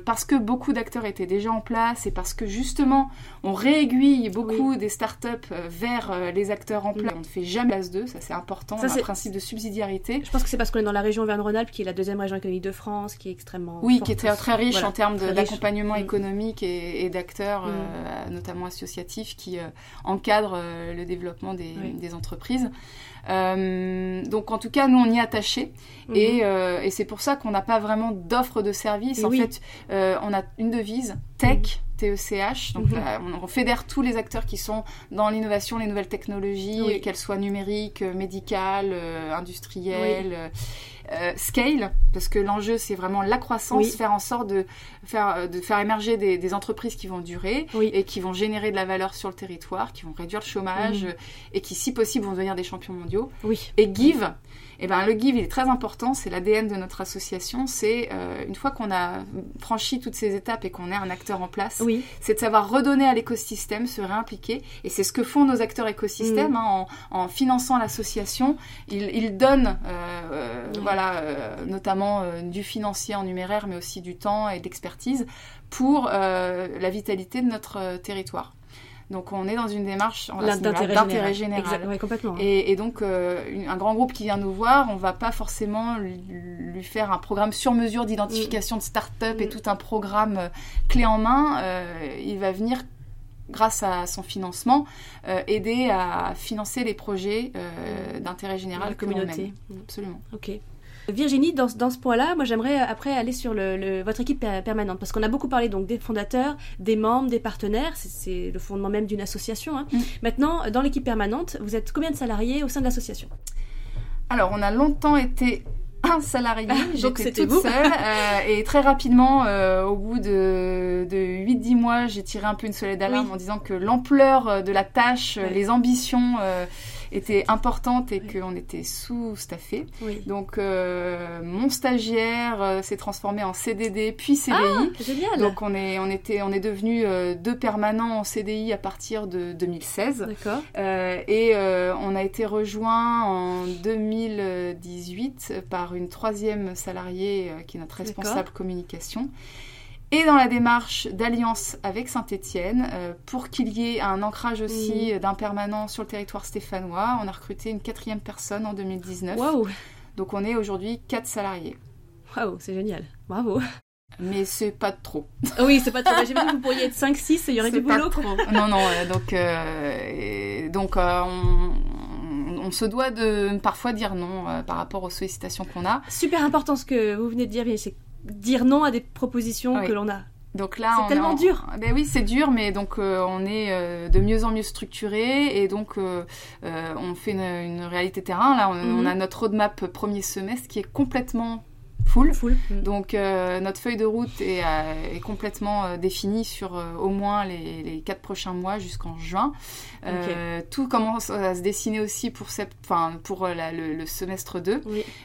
parce que beaucoup d'acteurs étaient déjà en place et parce que justement on réaiguille beaucoup des startups vers les acteurs en place, on ne fait jamais place d'eux, ça c'est important, Ça, a un c'est- principe de subsidiarité. Je pense que c'est parce qu'on est dans la région Auvergne-Rhône-Alpes, qui est la deuxième région économique de France, qui est extrêmement. Oui, forte qui est très, très riche Voilà, en termes d'accompagnement Mm. économique et, et d'acteurs, Mm. euh, notamment associatifs, qui euh, encadrent euh, le développement des, Oui. des entreprises. Donc en tout cas, nous on y est attachés Mhm. et, et c'est pour ça qu'on n'a pas vraiment d'offre de service. Et En oui. fait, on a une devise, tech, TECH. Donc Mhm. là, on, fédère tous les acteurs qui sont dans l'innovation, les nouvelles technologies, Oui. qu'elles soient numériques, euh, médicales, euh, industrielles. euh, euh, scale, parce que l'enjeu c'est vraiment la croissance, Oui. faire en sorte de faire, de faire émerger des, des entreprises qui vont durer Oui. et qui vont générer de la valeur sur le territoire, qui vont réduire le chômage Mhm. et qui, si possible, vont devenir des champions mondiaux. Oui. Et Give, eh ben, le Give il est très important, c'est l'ADN de notre association, c'est euh, une fois qu'on a franchi toutes ces étapes et qu'on est un acteur en place, Oui. c'est de savoir redonner à l'écosystème, se réimpliquer. Et c'est ce que font nos acteurs écosystèmes Mm. hein, en, en finançant l'association. Ils, ils donnent, euh, euh, voilà, euh, notamment du financier en numéraire, mais aussi du temps et de l'expertise pour euh, la vitalité de notre territoire. Donc on est dans une démarche d'intérêt général. Ouais, complètement. Et, et donc, euh, une- un grand groupe qui vient nous voir, on va pas forcément lui, lui faire un programme sur mesure d'identification de start-up et Mm. tout un programme euh, clé en main. Euh, il va venir, grâce à son financement, euh, aider à financer les projets euh, d'intérêt général La que communauté. mène. Absolument. Ok. Virginie, dans, dans ce point-là, moi j'aimerais euh, après aller sur le, le- votre équipe per- permanente, parce qu'on a beaucoup parlé donc des fondateurs, des membres, des partenaires, c'est- c'est le fondement même d'une association. hein. Mm. Maintenant, dans l'équipe permanente, vous êtes combien de salariés au sein de l'association? Alors, on a longtemps été un salarié, Ah, donc j'étais c'était toute vous. seule, *laughs* euh, et très rapidement, euh, au bout de, de 8-10 mois, j'ai tiré un peu une sonnette d'alarme Oui. en disant que l'ampleur de la tâche, les ambitions euh, étaient importantes et qu'on était sous-staffé. Oui. Donc, euh, mon stagiaire euh, s'est transformé en CDD puis CDI. Génial. Donc on est, on était, on est devenus euh, deux permanents en CDI à partir de 2016. D'accord. Euh, et euh, on a été rejoint en 2018 par une troisième salariée qui est notre responsable communication. Et dans la démarche d'alliance avec Saint-Étienne, euh, pour qu'il y ait un ancrage aussi euh, d'un permanent sur le territoire stéphanois, on a recruté une quatrième personne en 2019. Waouh, Donc on est aujourd'hui quatre salariés. waouh, c'est génial. Bravo. Mais c'est pas trop. oui, c'est pas trop. J'ai vu que vous pourriez être 5-6, il y aurait du boulot. Trop. non, non, donc, donc on, on, se doit de parfois dire non par rapport aux sollicitations qu'on a. Super important ce que vous venez de dire, c'est dire non à des propositions que l'on a. Donc là, c'est tellement dur. Ben oui, c'est dur, mais donc euh, on est euh, de mieux en mieux structuré et donc euh, on fait une, réalité terrain. Là, on, on, a mhm. notre roadmap premier semestre qui est complètement full. Mm. Donc euh, notre feuille de route est, euh, complètement euh, définie sur au moins les, quatre prochains mois jusqu'en juin. Tout commence à se dessiner aussi pour, pour le, semestre 2.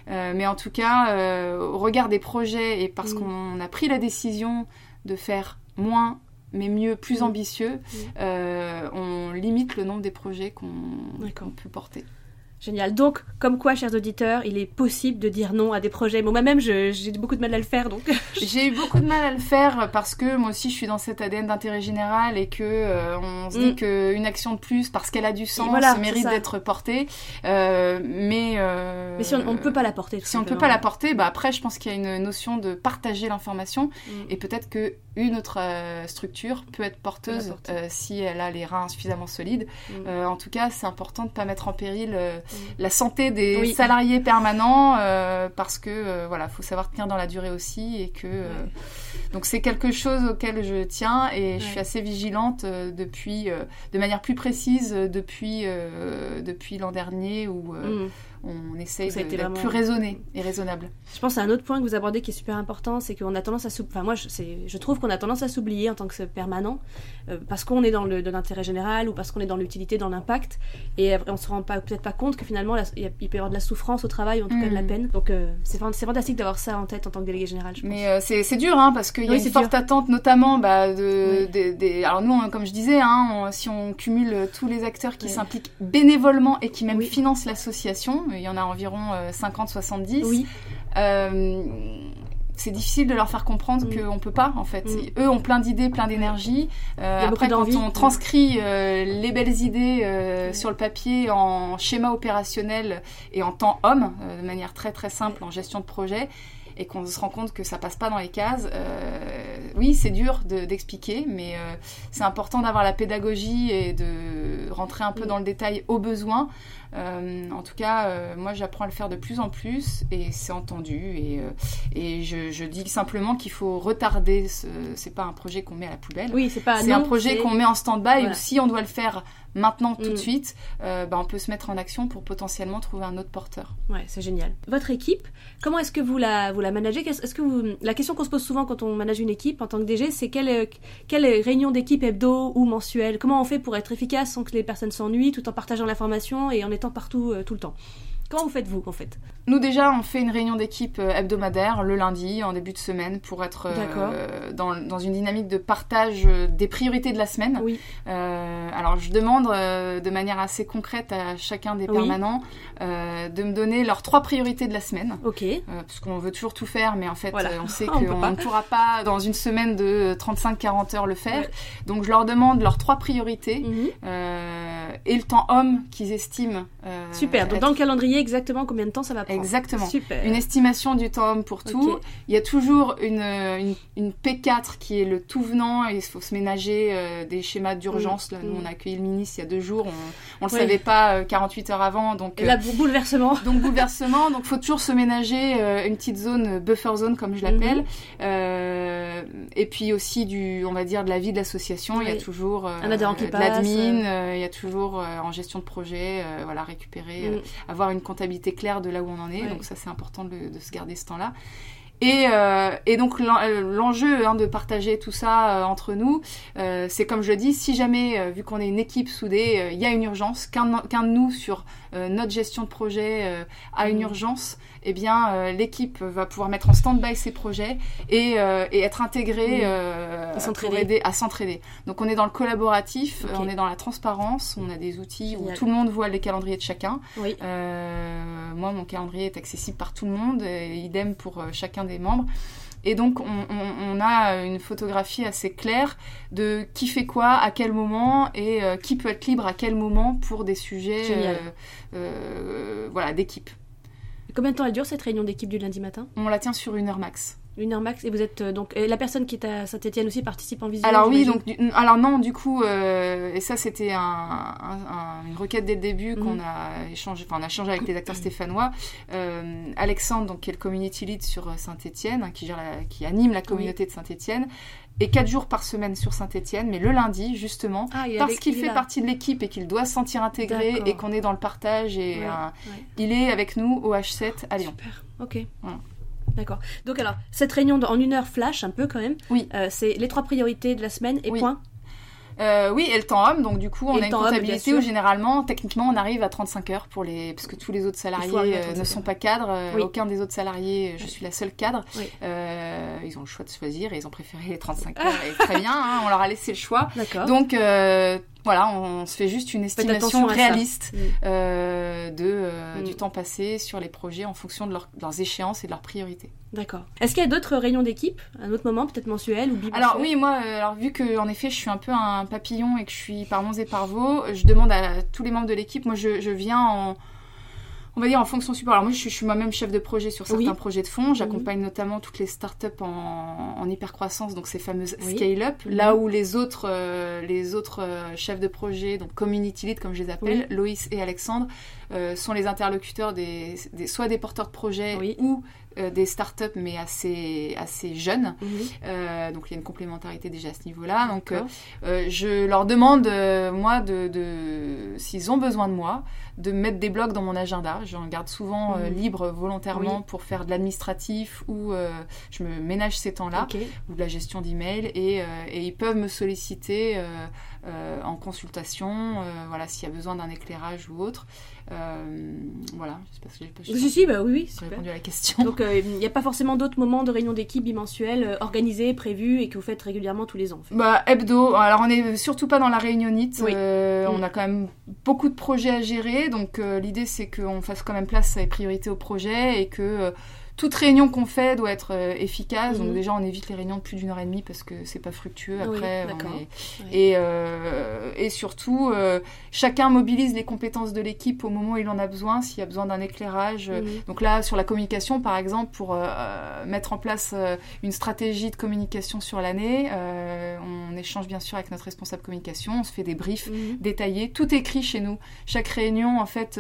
mais en tout cas, au regard des projets et parce mm. qu'on a pris la décision de faire moins mais mieux, plus mm. ambitieux, on limite le nombre des projets qu'on peut porter. Génial. Donc, comme quoi, chers auditeurs, il est possible de dire non à des projets. Moi-même, j'ai beaucoup de mal à le faire, donc. *laughs* *laughs* j'ai eu beaucoup de mal à le faire parce que moi aussi, je suis dans cet ADN d'intérêt général et que euh, on se dit mm. qu'une action de plus, parce qu'elle a du sens, mérite d'être portée. Euh, mais euh, mais si on ne peut pas la porter, si on ne peut pas la porter, bah après, je pense qu'il y a une notion de partager l'information mm. et peut-être que une autre structure peut être porteuse si elle a les reins suffisamment solides. Mm. en tout cas, c'est important de ne pas mettre en péril la santé des salariés permanents euh, parce que euh, voilà, faut savoir tenir dans la durée aussi et que euh, donc c'est quelque chose auquel je tiens et je suis assez vigilante depuis de manière plus précise depuis depuis l'an dernier où mm. on essaye d'être plus raisonné et raisonnable. Je pense à un autre point que vous abordez qui est super important, c'est qu'on a tendance à enfin moi je, je trouve qu'on a tendance à s'oublier en tant que permanent euh, parce qu'on est dans l'intérêt général ou parce qu'on est dans l'utilité, dans l'impact et on se rend peut-être pas compte que finalement il peut y avoir de la souffrance au travail ou en tout cas de la mm. peine. Donc euh, c'est fantastique d'avoir ça en tête en tant que délégué général. Mais euh, c'est dur hein, parce qu'il y a une forte attente notamment bah, de, des alors nous comme je disais hein, si on cumule tous les acteurs qui s'impliquent bénévolement et qui même financent l'association il y en a environ 50-70. Euh, oui. Euh, c'est difficile de leur faire comprendre mm. qu'on ne peut pas, en fait. Mm. Eux ont plein d'idées, plein d'énergie. Euh, après, quand on transcrit les belles idées sur le papier en schéma opérationnel et en temps homme, de manière très très simple en gestion de projet, et qu'on se rend compte que ça passe pas dans les cases, oui, c'est dur d'expliquer, mais c'est important d'avoir la pédagogie et de rentrer un peu dans le détail au besoin euh, en tout cas, euh, moi, j'apprends à le faire de plus en plus et c'est entendu. Et, euh, et je, dis simplement qu'il faut retarder. Ce, c'est pas un projet qu'on met à la poubelle. Oui, c'est pas. C'est un projet qu'on met en stand-by. Ou si on doit le faire maintenant tout de mm. suite, bah, on peut se mettre en action pour potentiellement trouver un autre porteur. Ouais, c'est génial. Votre équipe, comment est-ce que vous la vous la managez? Est-ce que vous la question qu'on se pose souvent quand on manage une équipe en tant que DG, c'est quelle quelle réunion d'équipe hebdo ou mensuelle? Comment on fait pour être efficace sans que les personnes s'ennuient, tout en partageant l'information et en étant partout euh, tout le temps? Comment vous faites-vous en fait? Nous déjà, on fait une réunion d'équipe euh, hebdomadaire le lundi en début de semaine pour être euh, dans, dans, une dynamique de partage des priorités de la semaine. Oui. alors je demande de manière assez concrète à chacun des permanents de me donner leurs trois priorités de la semaine. Ok. parce qu'on veut toujours tout faire, mais en fait on sait *laughs* qu'on ne pourra pas dans une semaine de 35-40 heures le faire. Donc je leur demande leurs trois priorités mhm. et le temps homme qu'ils estiment. Super. Donc dans le calendrier exactement combien de temps ça va prendre. Exactement. Super. Une estimation du temps pour tout. Il y a toujours une, une, P4 qui est le tout venant et il faut se ménager euh, des schémas d'urgence. Là, nous, mm. on a accueilli le ministre il y a deux jours. On ne le savait pas 48 euh, heures avant. Donc, là, euh, bouleversement. Donc, bouleversement. donc, faut toujours se ménager une petite zone, buffer zone, comme je l'appelle. Mm-hmm. et puis aussi, du, on va dire, de la vie de l'association. Il y a toujours l'admin. il y a toujours en gestion de projet, voilà, récupérer, mm. avoir une comptabilité claire de là où on en est. Donc ça, c'est important de, se garder ce temps-là. Et, euh, et, donc euh, l'enjeu hein, de partager tout ça euh, entre nous, c'est comme je le dis, si jamais, vu qu'on est une équipe soudée, il y a une urgence, qu'un de nous sur notre gestion de projet a une mmh. urgence, eh bien, euh, l'équipe va pouvoir mettre en stand-by ses projets et, euh, être intégrée euh, pour aider à s'entraider. Donc, on est dans le collaboratif, on est dans la transparence, on a des outils où tout le monde voit les calendriers de chacun. moi, mon calendrier est accessible par tout le monde, et idem pour chacun des membres. Et donc, on, a une photographie assez claire de qui fait quoi, à quel moment, et qui peut être libre à quel moment pour des sujets voilà, d'équipe. Combien de temps elle dure cette réunion d'équipe du lundi matin? On la tient sur une heure max. Une heure max. Et vous êtes donc la personne qui est à Saint-Etienne aussi participe en visio. Alors oui, donc alors non, du coup, et ça c'était un, une requête dès le début qu'on mhm. a échangé, enfin on a échangé avec les acteurs stéphanois. Alexandre, donc qui est le community lead sur Saint-Etienne, qui gère qui anime la communauté de Saint-Etienne, et quatre jours par semaine sur Saint-Etienne, mais le lundi, justement, ah, parce qu'il fait partie de l'équipe et qu'il doit se sentir intégré et qu'on est dans le partage, et il est avec nous au H7 à Lyon. Super, ok. D'accord. Donc alors, cette réunion en une heure flash, un peu quand même, oui. Euh, c'est les trois priorités de la semaine et point euh, oui, et le temps homme, donc du coup, on a une comptabilité où généralement, techniquement, on arrive à 35 heures pour les, parce que tous les autres salariés euh, ne sont pas cadres. Aucun des autres salariés, je suis la seule cadre. ils ont le choix de choisir et ils ont préféré les 35 *laughs* heures. et très bien, hein, on leur a laissé le choix. Donc voilà, on, se fait juste une estimation réaliste mm. euh, de, euh, du mm. temps passé sur les projets en fonction de, leurs échéances et de leurs priorités. D'accord. Est-ce qu'il y a d'autres réunions d'équipe à un autre moment, peut-être mensuel ou bimensuel? Alors oui, moi, euh, alors, vu que en effet je suis un peu un papillon et que je suis par Mons et par Vaux, je demande à tous les membres de l'équipe, moi je, je viens en on va dire en fonction support. Alors moi, je suis, moi-même chef de projet sur certains projets de fonds. J'accompagne notamment toutes les startups en, en hypercroissance, donc ces fameuses scale-up, là où les autres, euh, les autres euh, chefs de projet, donc community lead comme je les appelle, Loïs et Alexandre, euh, sont les interlocuteurs des, soit des porteurs de projets ou euh, des startups mais assez, assez jeunes. Euh, donc il y a une complémentarité déjà à ce niveau-là. Donc je leur demande, moi, de, de s'ils ont besoin de moi, de mettre des blocs dans mon agenda. J'en garde souvent mhm. libre volontairement pour faire de l'administratif ou je me ménage ces temps-là ou de la gestion d'email et, et, ils peuvent me solliciter en consultation, voilà, s'il y a besoin d'un éclairage ou autre. Euh, voilà, j'espère que j'ai pas si, si, bah oui, oui, répondu à la question. Donc euh, il n'y a pas forcément d'autres moments de réunion d'équipe bimensuelle euh, organisés, prévus et que vous faites régulièrement tous les ans. Bah hebdo. Alors on n'est surtout pas dans la réunionnite. On mm. a quand même beaucoup de projets à gérer, donc l'idée c'est qu'on fasse quand même place à les priorités au projet et que toute réunion qu'on fait doit être euh, efficace. Donc mhm. déjà, on évite les réunions de plus d'une heure et demie parce que c'est pas fructueux après. et, euh, et surtout, euh, chacun mobilise les compétences de l'équipe au moment où il en a besoin. S'il y a besoin d'un éclairage. Mhm. Donc là, sur la communication, par exemple, pour mettre en place une stratégie de communication sur l'année, on échange bien sûr avec notre responsable communication. On se fait des briefs mhm. détaillés. Tout écrit chez nous. Chaque réunion, en fait,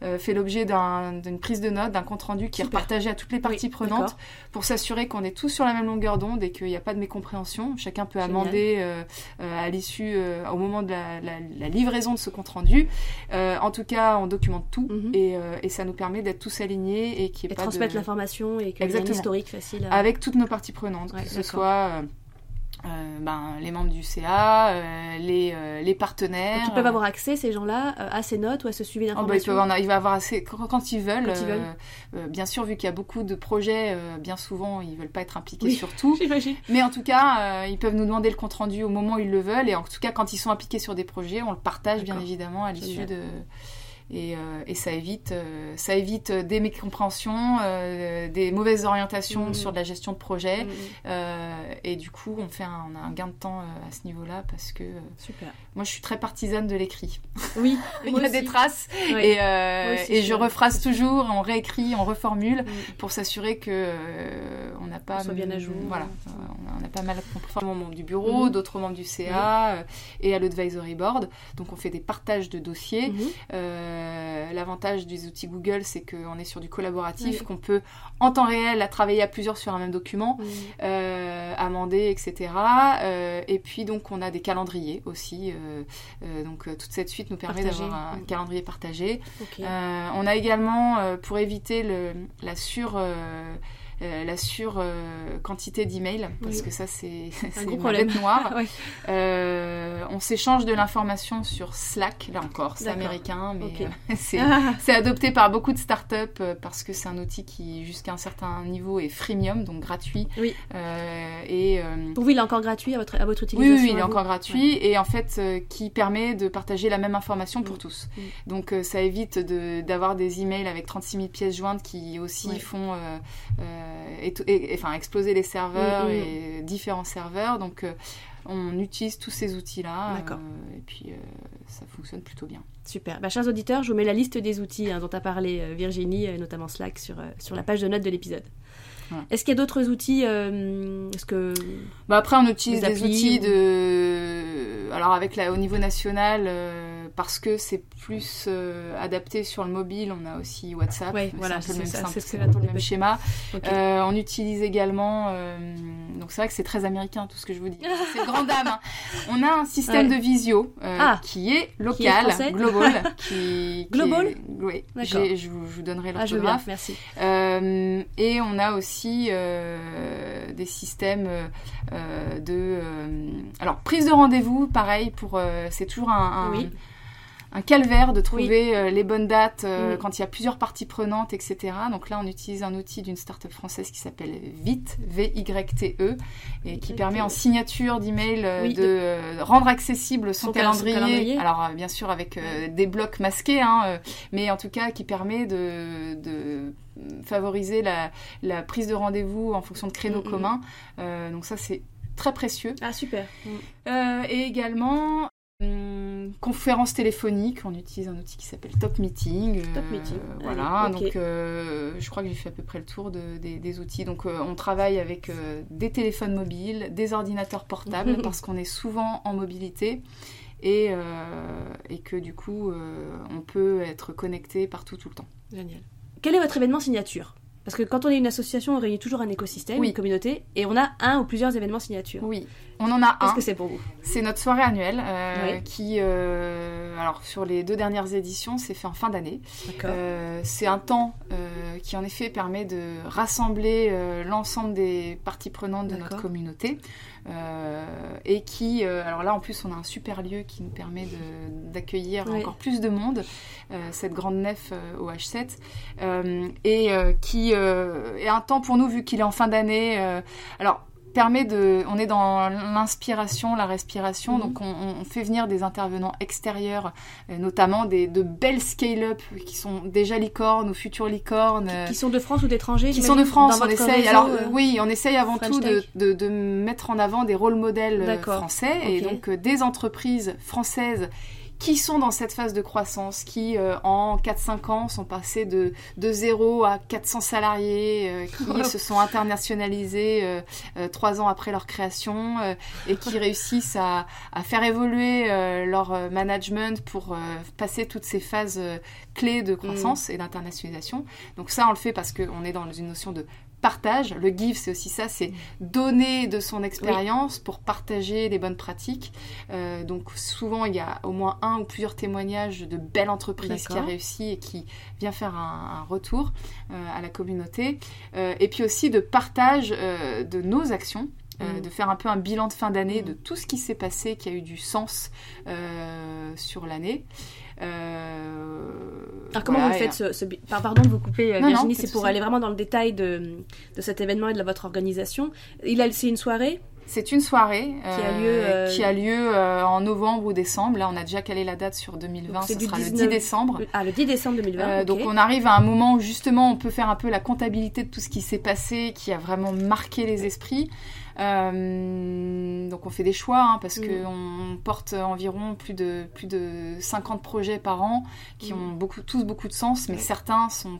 fait l'objet d'une prise de notes, d'un compte rendu qui est partagé à tous les parties prenantes pour s'assurer qu'on est tous sur la même longueur d'onde et qu'il n'y a pas de mécompréhension. Chacun peut amender euh, euh, à l'issue, euh, au moment de la, livraison de ce compte rendu. en tout cas, on documente tout mhm. et, ça nous permet d'être tous alignés et qu'il n'y ait pas transmettre l'information et qu'il y ait un historique facile. Avec toutes nos parties prenantes, que ce soit euh, ben, les membres du CA, euh, les, euh, les, partenaires. ils peuvent avoir accès, ces gens-là, à ces notes ou à ce suivi d'informations oh, bah, ils, vont avoir accès quand, ils veulent. bien sûr, vu qu'il y a beaucoup de projets, bien souvent, ils ne veulent pas être impliqués sur tout. *laughs* Mais en tout cas, ils peuvent nous demander le compte-rendu au moment où ils le veulent. Et en tout cas, quand ils sont impliqués sur des projets, on le partage, bien évidemment, à l'issue de et, euh, et, ça évite, euh, ça évite des mécompréhensions, euh, des mauvaises orientations mm. sur de la gestion de projet. Mm. et du coup, on, fait un, on a un gain de temps à ce niveau-là parce que Super. moi, je suis très partisane de l'écrit. *laughs* Oui, il y a des traces et, et je rephrase toujours, on réécrit, on reformule mm. pour s'assurer que on n'a pas. On bien à jour. Voilà, on a pas mal compris membres du bureau, d'autres membres du CA et à l'advisory board. Donc, on fait des partages de dossiers. Euh, l'avantage des outils Google, c'est qu'on est sur du collaboratif, qu'on peut en temps réel travailler à plusieurs sur un même document, euh, amender, etc. Euh, et puis donc on a des calendriers aussi. donc toute cette suite nous permet d'avoir un calendrier partagé. on a également, pour éviter le, la sur euh, la sur euh, quantité d'emails, parce que ça c'est *laughs* un problème. noir. *laughs* Euh, on s'échange de l'information sur Slack, là encore, c'est américain, mais *laughs* c'est adopté par beaucoup de startups parce que c'est un outil qui jusqu'à un certain niveau est freemium, donc gratuit. Oui. et pour vous, il est encore gratuit à votre, à votre utilisation Oui, oui il est encore gratuit et en fait qui permet de partager la même information pour tous. Donc ça évite d'avoir des emails avec 36 000 pièces jointes qui aussi font et, euh, enfin, exploser les serveurs mm, mm. et différents serveurs. Donc, euh, on utilise tous ces outils-là. D'accord. Euh, et puis, ça fonctionne plutôt bien. Super. Bah, chers auditeurs, je vous mets la liste des outils hein, dont a parlé Virginie, notamment Slack, sur, sur la page de notes de l'épisode. Est-ce qu'il y a d'autres outils Est-ce que bah après on utilise des, outils de alors avec la au niveau national parce que c'est plus euh, adapté sur le mobile. On a aussi WhatsApp. Oui, voilà, c'est le même, schéma. Euh, on utilise également. Euh, donc c'est vrai que c'est très américain tout ce que je vous dis. *laughs* C'est grand dame. Hein. On a un système de visio ah. qui est local, global, *laughs* qui, global. oui, je vous, je vous donnerai ah, l'orthographe. Ah, merci. et on a aussi des systèmes de. alors prise de rendez-vous, pareil pour. c'est toujours un, un un calvaire de trouver euh, les bonnes dates euh, mm. quand il y a plusieurs parties prenantes, etc. Donc là, on utilise un outil d'une start-up française qui s'appelle Vite, V-Y-T-E, et qui permet en signature d'email euh, de, rendre accessible son, calendrier. Alors, bien sûr, avec des blocs masqués, hein, mais en tout cas, qui permet de, favoriser la, prise de rendez-vous en fonction de créneaux mm, mm, communs. donc ça, c'est très précieux. Ah, super. et également, Hum, conférence téléphonique, on utilise un outil qui s'appelle Top Meeting. Top euh, Meeting. voilà, donc euh, je crois que j'ai fait à peu près le tour des, outils. Donc euh, on travaille avec des téléphones mobiles, des ordinateurs portables, *laughs* parce qu'on est souvent en mobilité et, et que du coup on peut être connecté partout tout le temps. Génial. Quel est votre événement signature? Parce que quand on est une association, on réunit toujours un écosystème, une communauté, et on a un ou plusieurs événements signatures. Oui, on en a un. Qu'est-ce que c'est pour vous? C'est notre soirée annuelle, euh, qui, euh, alors sur les deux dernières éditions, c'est fait en fin d'année. Euh, c'est un temps qui en effet permet de rassembler l'ensemble des parties prenantes de notre communauté. et qui, alors là en plus on a un super lieu qui nous permet d'accueillir encore plus de monde, cette grande nef au H7, et qui est un temps pour nous vu qu'il est en fin d'année. alors permet de. On est dans l'inspiration, la respiration, mhm. donc on, fait venir des intervenants extérieurs, euh, notamment des, de belles scale-up qui sont déjà licornes ou futures licornes. Qui, sont de France ou d'étrangers Qui sont de France, on essaye. alors euh, oui, on essaye avant tout de, de, mettre en avant des rôles modèles euh, français et donc des entreprises françaises qui sont dans cette phase de croissance, qui euh, en 4-5 ans sont passés de, de 0 à 400 salariés, euh, qui *laughs* se sont internationalisés euh, 3 ans après leur création et qui *laughs* réussissent à, à faire évoluer leur management pour passer toutes ces phases clés de croissance mm. et d'internationalisation. Donc ça, on le fait parce qu'on est dans une notion de partage. Le give, c'est aussi ça, c'est donner de son expérience pour partager les bonnes pratiques. Euh, donc souvent, il y a au moins un ou plusieurs témoignages de belles entreprises qui a réussi et qui vient faire un, retour euh, à la communauté. Euh, et puis aussi de partage de nos actions. Mm. de faire un peu un bilan de fin d'année de tout ce qui s'est passé, qui a eu du sens sur l'année. Euh, Alors comment vous faites ce, Pardon de vous couper, euh, Virginie, c'est pour aller vraiment dans le détail de, de, cet événement et de votre organisation. Il a, c'est une soirée c'est une soirée qui a lieu, euh, qui a lieu en novembre ou décembre. Là, on a déjà calé la date sur 2020. Ce sera le 10 décembre. Ah, le 10 décembre 2020. Donc, on arrive à un moment où justement, on peut faire un peu la comptabilité de tout ce qui s'est passé, qui a vraiment marqué les esprits. Euh, donc on fait des choix hein, parce mm. qu'on porte environ plus de, plus de 50 projets par an qui mm. ont beaucoup, tous beaucoup de sens, mais certains sont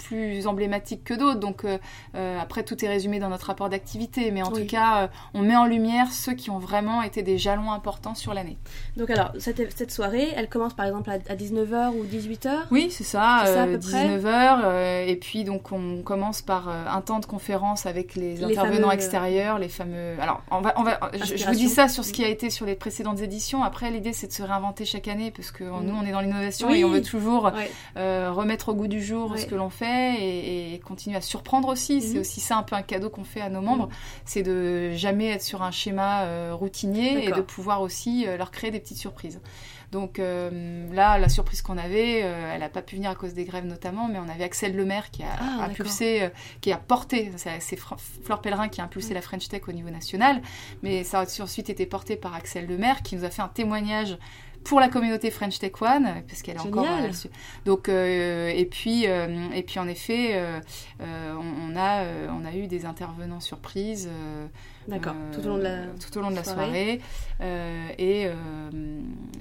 plus emblématiques que d'autres. Donc euh, euh, après, tout est résumé dans notre rapport d'activité, mais en tout cas, euh, on met en lumière ceux qui ont vraiment été des jalons importants sur l'année. Donc alors, cette, cette, soirée, elle commence par exemple à, 19h ou 18h Oui, c'est ça, ça 19h. et puis donc on commence par un temps de conférence avec les, intervenants extérieurs, les fameux... Alors, on va, on va, je, vous dis ça sur ce qui a été sur les précédentes éditions. Après, l'idée, c'est de se réinventer chaque année, parce que nous, on est dans l'innovation et on veut toujours remettre au goût du jour ce que l'on fait et, continuer à surprendre aussi. C'est mhm. aussi ça un peu un cadeau qu'on fait à nos membres, mhm. c'est de jamais être sur un schéma euh, routinier et de pouvoir aussi euh, leur créer des petites surprises. Donc euh, là, la surprise qu'on avait, elle n'a pas pu venir à cause des grèves notamment, mais on avait Axel Lemaire qui a ah, impulsé, qui a porté, c'est Fleur Pellerin qui a impulsé la French Tech au niveau national, mais ça a ensuite été porté par Axel Lemaire qui nous a fait un témoignage pour la communauté French Tech One, parce qu'elle est encore euh, Donc, euh, et, puis, euh, et puis, en effet, on, a, on a eu des intervenants surprises. D'accord, tout au long de la, tout au long de la soirée. et,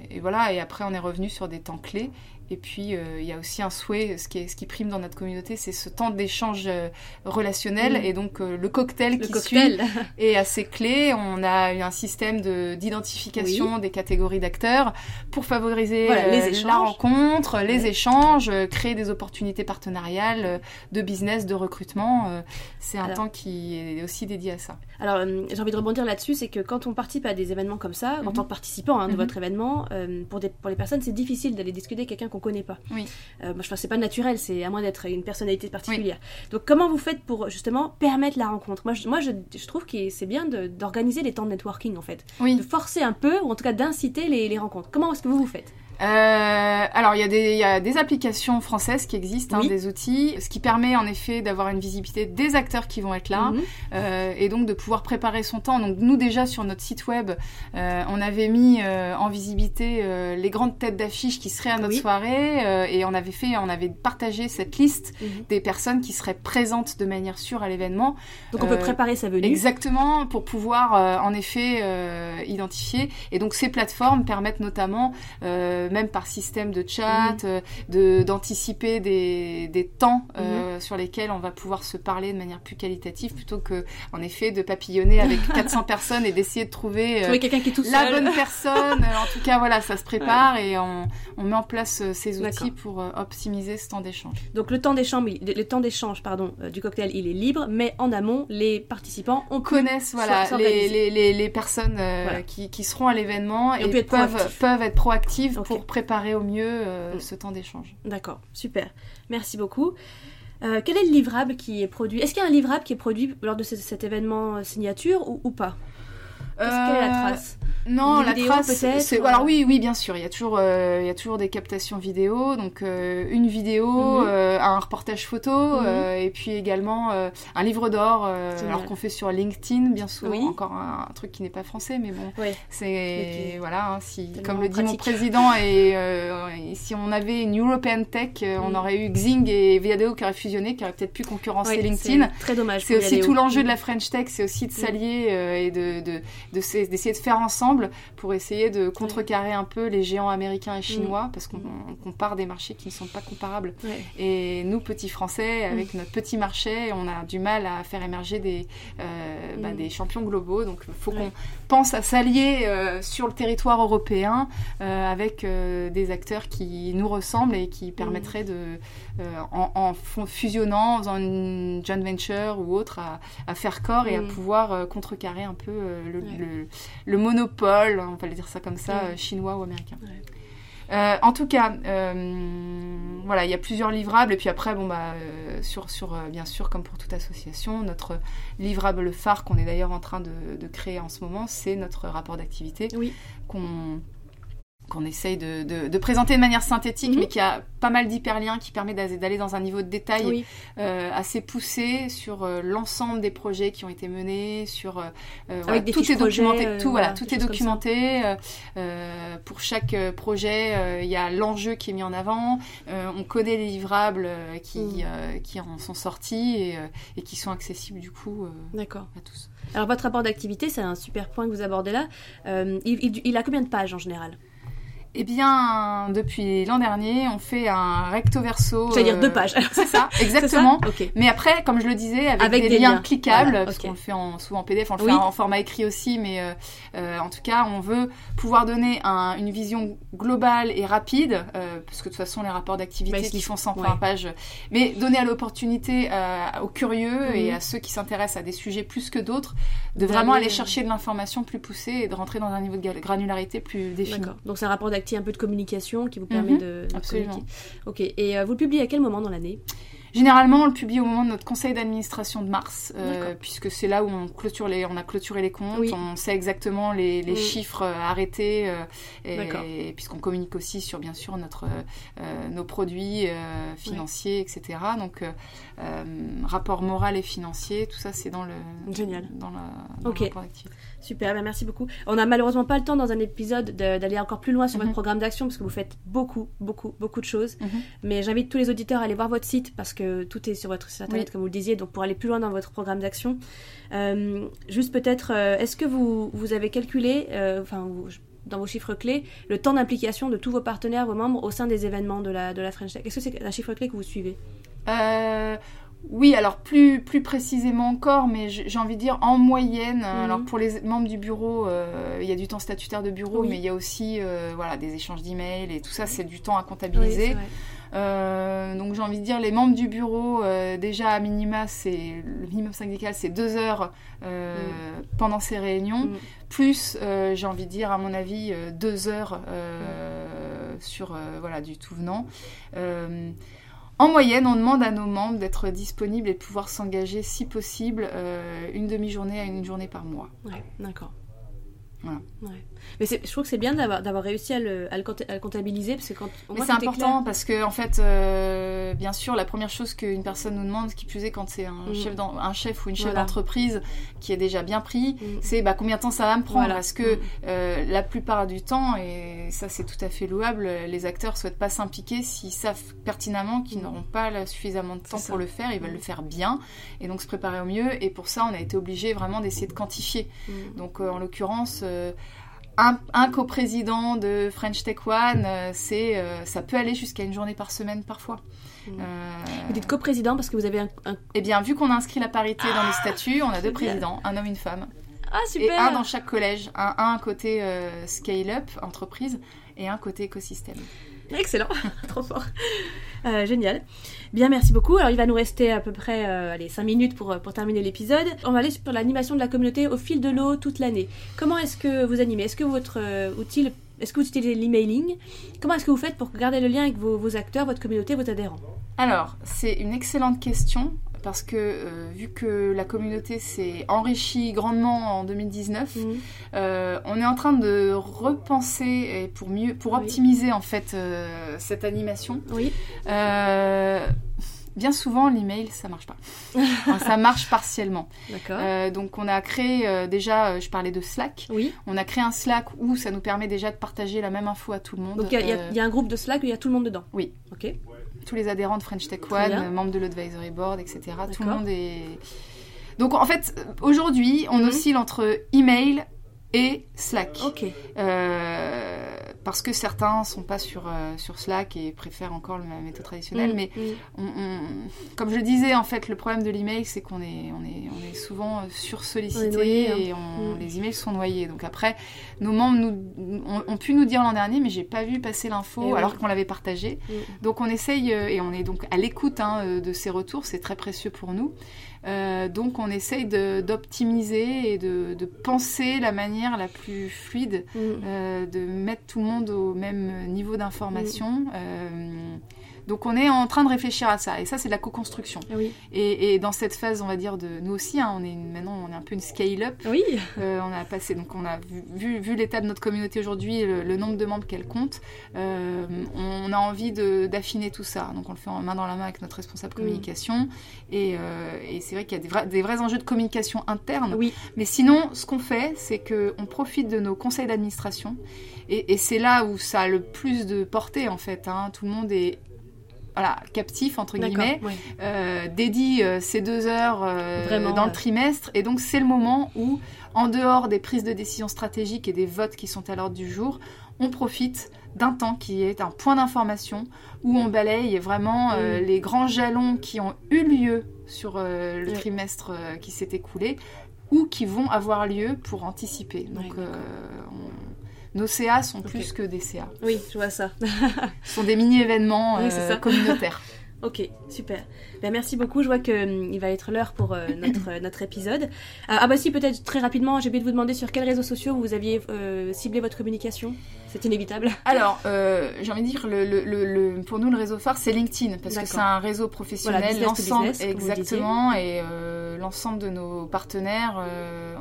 et, voilà, et après on est revenu sur des temps clés. Et puis, euh, il y a aussi un souhait, ce qui, est, ce qui prime dans notre communauté, c'est ce temps d'échange euh, relationnel. Mm. Et donc, euh, le cocktail qui suit *laughs* est assez clé. On a eu un système d'identification des catégories d'acteurs pour favoriser la rencontre, les échanges, créer des opportunités partenariales de business, de recrutement. c'est un temps qui est aussi dédié à ça. Alors, j'ai envie de rebondir là-dessus, c'est que quand on participe à des événements comme ça, en mm-hmm. tant que participant hein, de mm-hmm. votre événement, pour, des, pour les personnes, c'est difficile d'aller discuter avec quelqu'un qu'on connaît pas. Oui. Euh, moi, je pense c'est pas naturel, c'est à moins d'être une personnalité particulière. Donc, comment vous faites pour justement permettre la rencontre? Moi, je, moi, je, trouve que c'est bien d'organiser les temps de networking en fait, oui. de forcer un peu ou en tout cas d'inciter les, les rencontres. Comment est-ce que vous vous faites? Euh, alors, il y, a des, y a des applications françaises qui existent, hein, des outils, ce qui permet en effet d'avoir une visibilité des acteurs qui vont être là mhm. euh, et donc de pouvoir préparer son temps. Donc, nous, déjà sur notre site web, euh, on avait mis euh, en visibilité euh, les grandes têtes d'affiches qui seraient à notre soirée euh, et on avait fait, on avait partagé cette liste mhm. des personnes qui seraient présentes de manière sûre à l'événement. Donc, on peut préparer sa venue. Exactement, pour pouvoir en effet identifier. Et donc, ces plateformes permettent notamment même par système de chat, mhm. euh, de d'anticiper des, des, temps euh, mhm. sur lesquels on va pouvoir se parler de manière plus qualitative plutôt que, en effet, de papillonner avec *laughs* 400 personnes et d'essayer de trouver, euh, quelqu'un qui est tout la bonne personne. *laughs* en tout cas, voilà, ça se prépare et on, on, met en place ces outils pour optimiser ce temps d'échange. Donc le temps d'échange, le temps d'échange, pardon, du cocktail, il est libre, mais en amont, les participants on connaissent voilà les, les, les, personnes qui, qui, seront à l'événement et, peuvent, peuvent être proactives pour préparer au mieux euh, mm. ce temps d'échange. D'accord, super. Merci beaucoup. Euh, quel est le livrable qui est produit? Est-ce qu'il y a un livrable qui est produit lors de cet événement euh, signature ou, pas? Qu'est-ce quelle est la trace? non, la trace, c'est alors oui, oui, bien sûr, il y a toujours, euh, il y a toujours des captations vidéo, donc euh, une vidéo, mhm. euh, un reportage photo, mhm. et puis également un livre d'or, alors qu'on fait sur LinkedIn, bien souvent, encore un, truc qui n'est pas français, mais bon, c'est voilà, hein, si, comme le dit mon président, et, si on avait une European Tech, on mhm. aurait eu Xing et Viadeo qui auraient fusionné, qui auraient peut-être pu concurrencer LinkedIn. Très dommage. C'est aussi tout l'enjeu de la French Tech, c'est aussi de s'allier et de d'essayer de, faire ensemble pour essayer de contrecarrer un peu les géants américains et chinois, mm. parce qu'on compare des marchés qui ne sont pas comparables. Et nous, petits Français, avec mm. notre petit marché, on a du mal à faire émerger des, euh, bah, mm. des champions globaux. Donc il faut qu'on pense à s'allier euh, sur le territoire européen euh, avec des acteurs qui nous ressemblent et qui permettraient de, en, fusionnant, en faisant une joint venture ou autre, à, faire corps et à pouvoir contrecarrer un peu le, le monopole on va le dire ça comme ça, euh, chinois ou américain. Euh, en tout cas, euh, voilà, il y a plusieurs livrables et puis après, bon bah, sur, sur bien sûr, comme pour toute association, notre livrable phare qu'on est d'ailleurs en train de, de, créer en ce moment, c'est notre rapport d'activité oui. qu'on qu'on essaye de, présenter de manière synthétique, mhm. mais qui a pas mal d'hyperliens, qui permet d'aller dans un niveau de détail euh, assez poussé sur euh, l'ensemble des projets qui ont été menés, sur euh, tout est documenté, tout voilà, tout est documenté. pour chaque projet, il y a l'enjeu qui est mis en avant. on connaît les livrables qui mhm. qui en sont sortis et, et, qui sont accessibles du coup à tous. Alors votre rapport d'activité, c'est un super point que vous abordez là. il a combien de pages en général? Eh bien, depuis l'an dernier, on fait un recto verso. C'est-à-dire deux euh, pages. *laughs* *laughs* C'est ça, exactement. Mais après, comme je le disais, avec, des, liens, cliquables, parce qu'on le fait en, souvent en PDF, on le fait en format écrit aussi, mais euh, euh, en tout cas, on veut pouvoir donner une vision globale et rapide, parce que de toute façon, les rapports d'activité qui font 120 pages, mais donner à l'opportunité aux curieux et mhm. à ceux qui s'intéressent à des sujets plus que d'autres, de vraiment aller chercher de l'information plus poussée et de rentrer dans un niveau de granularité plus défini. Donc c'est un rapport un peu de communication qui vous permet mhm. de, Absolument. Ok. Et euh, vous le publiez à quel moment dans l'année? Généralement, on le publie au moment de notre conseil d'administration de mars, euh, puisque c'est là où on, clôture les, on a clôturé les comptes, on sait exactement les, les mm. chiffres euh, arrêtés, euh, et, puisqu'on communique aussi sur, bien sûr, notre, nos produits financiers, etc. Donc, rapport moral et financier, tout ça, c'est dans le, Génial. Dans, la, dans le rapport d'activité. Super, ben merci beaucoup. On n'a malheureusement pas le temps dans un épisode d'aller encore plus loin sur votre mhm. programme d'action parce que vous faites beaucoup, beaucoup, beaucoup de choses. Mhm. Mais j'invite tous les auditeurs à aller voir votre site parce que tout est sur votre site internet, comme vous le disiez, donc pour aller plus loin dans votre programme d'action. Euh, juste peut-être, euh, est-ce que vous, vous avez calculé, enfin, dans vos chiffres clés, le temps d'implication de tous vos partenaires, vos membres au sein des événements de la, de la French Tech? Est-ce que c'est un chiffre clé que vous suivez? Oui, alors plus, plus précisément encore, mais j'ai envie de dire en moyenne. Mhm. Alors pour les membres du bureau, il y a du temps statutaire de bureau, mais il y a aussi voilà, des échanges d'emails et tout ça, c'est du temps à comptabiliser. Euh, donc j'ai envie de dire les membres du bureau, euh, déjà à minima, c'est le minimum syndical, c'est deux heures euh, mm. pendant ces réunions, mm. plus j'ai envie de dire à mon avis deux heures sur voilà du tout venant. En moyenne, on demande à nos membres d'être disponibles et de pouvoir s'engager, si possible, une demi-journée à une journée par mois. Ouais, d'accord. Voilà. Ouais. Mais je trouve que c'est bien d'avoir réussi à le, à, le, comptabiliser parce que quand c'est important parce que en fait, euh, bien sûr, la première chose qu'une personne nous demande, qui plus est quand c'est un, mm. chef un chef ou une chef d'entreprise qui est déjà bien pris, mm. c'est bah, combien de temps ça va me prendre? Parce que mm. euh, la plupart du temps, et ça c'est tout à fait louable, les acteurs souhaitent pas s'impliquer s'ils savent pertinemment qu'ils n'auront pas suffisamment de temps pour le faire, ils veulent le faire bien et donc se préparer au mieux. Et pour ça, on a été obligé vraiment d'essayer de quantifier. Donc euh, en l'occurrence un, coprésident de French Tech One, euh, c'est, euh, ça peut aller jusqu'à une journée par semaine parfois. Mmh. Euh, vous dites coprésident parce que vous avez un, Eh bien, vu qu'on a inscrit la parité dans les ah, statuts, on a deux présidents, un homme et une femme. Ah, super Et un dans chaque collège. Un, un côté scale-up, entreprise, et un côté écosystème. Excellent, *laughs* trop fort. Euh, génial. Bien, merci beaucoup. Alors, il va nous rester à peu près euh, allez, 5 minutes pour, pour terminer l'épisode. On va aller sur l'animation de la communauté au fil de l'eau toute l'année. Comment est-ce que vous animez? Est-ce que votre euh, outil, est-ce que vous utilisez l'emailing? Comment est-ce que vous faites pour garder le lien avec vos, vos acteurs, votre communauté, vos adhérents? Alors, c'est une excellente question parce que euh, vu que la communauté s'est enrichie grandement en 2019, mhm. euh, on est en train de repenser pour mieux, pour optimiser en fait euh, cette animation. Oui. bien souvent, l'email, ça marche pas. *laughs* ça marche partiellement. D'accord. donc, on a créé déjà, je parlais de Slack. Oui. On a créé un Slack où ça nous permet déjà de partager la même info à tout le monde. Donc, il y, y, a un groupe de Slack où il y a tout le monde dedans. Oui. Ok tous les adhérents de French Tech One, membres de l'advisory board, etc. Tout le monde est. Donc en fait, aujourd'hui, on mhm. oscille entre email et Slack. Ok. Euh, parce que certains sont pas sur, euh, sur Slack et préfèrent encore la méthode traditionnelle. Mm, mais mm. comme je le disais, en fait, le problème de l'email, c'est qu'on est, on est, on est souvent sursollicité hein. et mm. les emails sont noyés. Donc après, nos membres nous, ont, pu nous dire l'an dernier, mais j'ai pas vu passer l'info alors qu'on l'avait partagé. Donc on essaye euh, et on est donc à l'écoute hein, de ces retours, c'est très précieux pour nous. Euh, donc on essaye d'optimiser et de, de, penser la manière la plus fluide mm. euh, de mettre tout le monde au même niveau d'information. Mm. Donc on est en train de réfléchir à ça. Et ça, c'est de la co-construction. Et, dans cette phase, on va dire, de nous aussi, hein, on est maintenant, on est un peu une scale-up. Oui. Euh, on a passé, donc on a vu, vu, l'état de notre communauté aujourd'hui, le, nombre de membres qu'elle compte. Euh, on a envie d'affiner tout ça. Donc on le fait en main dans la main avec notre responsable mm. communication. Euh, et, c'est vrai qu'il y a des vrais, des vrais, enjeux de communication interne. Oui. Mais sinon, ce qu'on fait, c'est qu'on profite de nos conseils d'administration. Et, c'est là où ça a le plus de portée, en fait. Hein. Tout le monde est voilà, captif, entre guillemets, euh, dédie euh, ces deux heures euh, dans le trimestre. Et donc, c'est le moment où, en dehors des prises de décision stratégiques et des votes qui sont à l'ordre du jour, on profite d'un temps qui est un point d'information où on balaye vraiment les grands jalons qui ont eu lieu sur le trimestre qui s'est écoulé ou qui vont avoir lieu pour anticiper. Donc, on nos CA sont plus que des CA. Oui, je vois ça. *laughs* Ce sont des mini-événements euh, communautaires. *laughs* ok, super. Ben, merci beaucoup. Je vois qu'il hum, va être l'heure pour euh, notre, euh, notre épisode. ah bah si, peut-être très rapidement, j'ai oublié de vous demander sur quels réseaux sociaux vous aviez ciblé votre communication. C'est inévitable. Alors, j'ai envie de dire, le, le, pour nous, le réseau phare, c'est LinkedIn, parce que c'est un réseau professionnel. l'ensemble, exactement, et l'ensemble de nos partenaires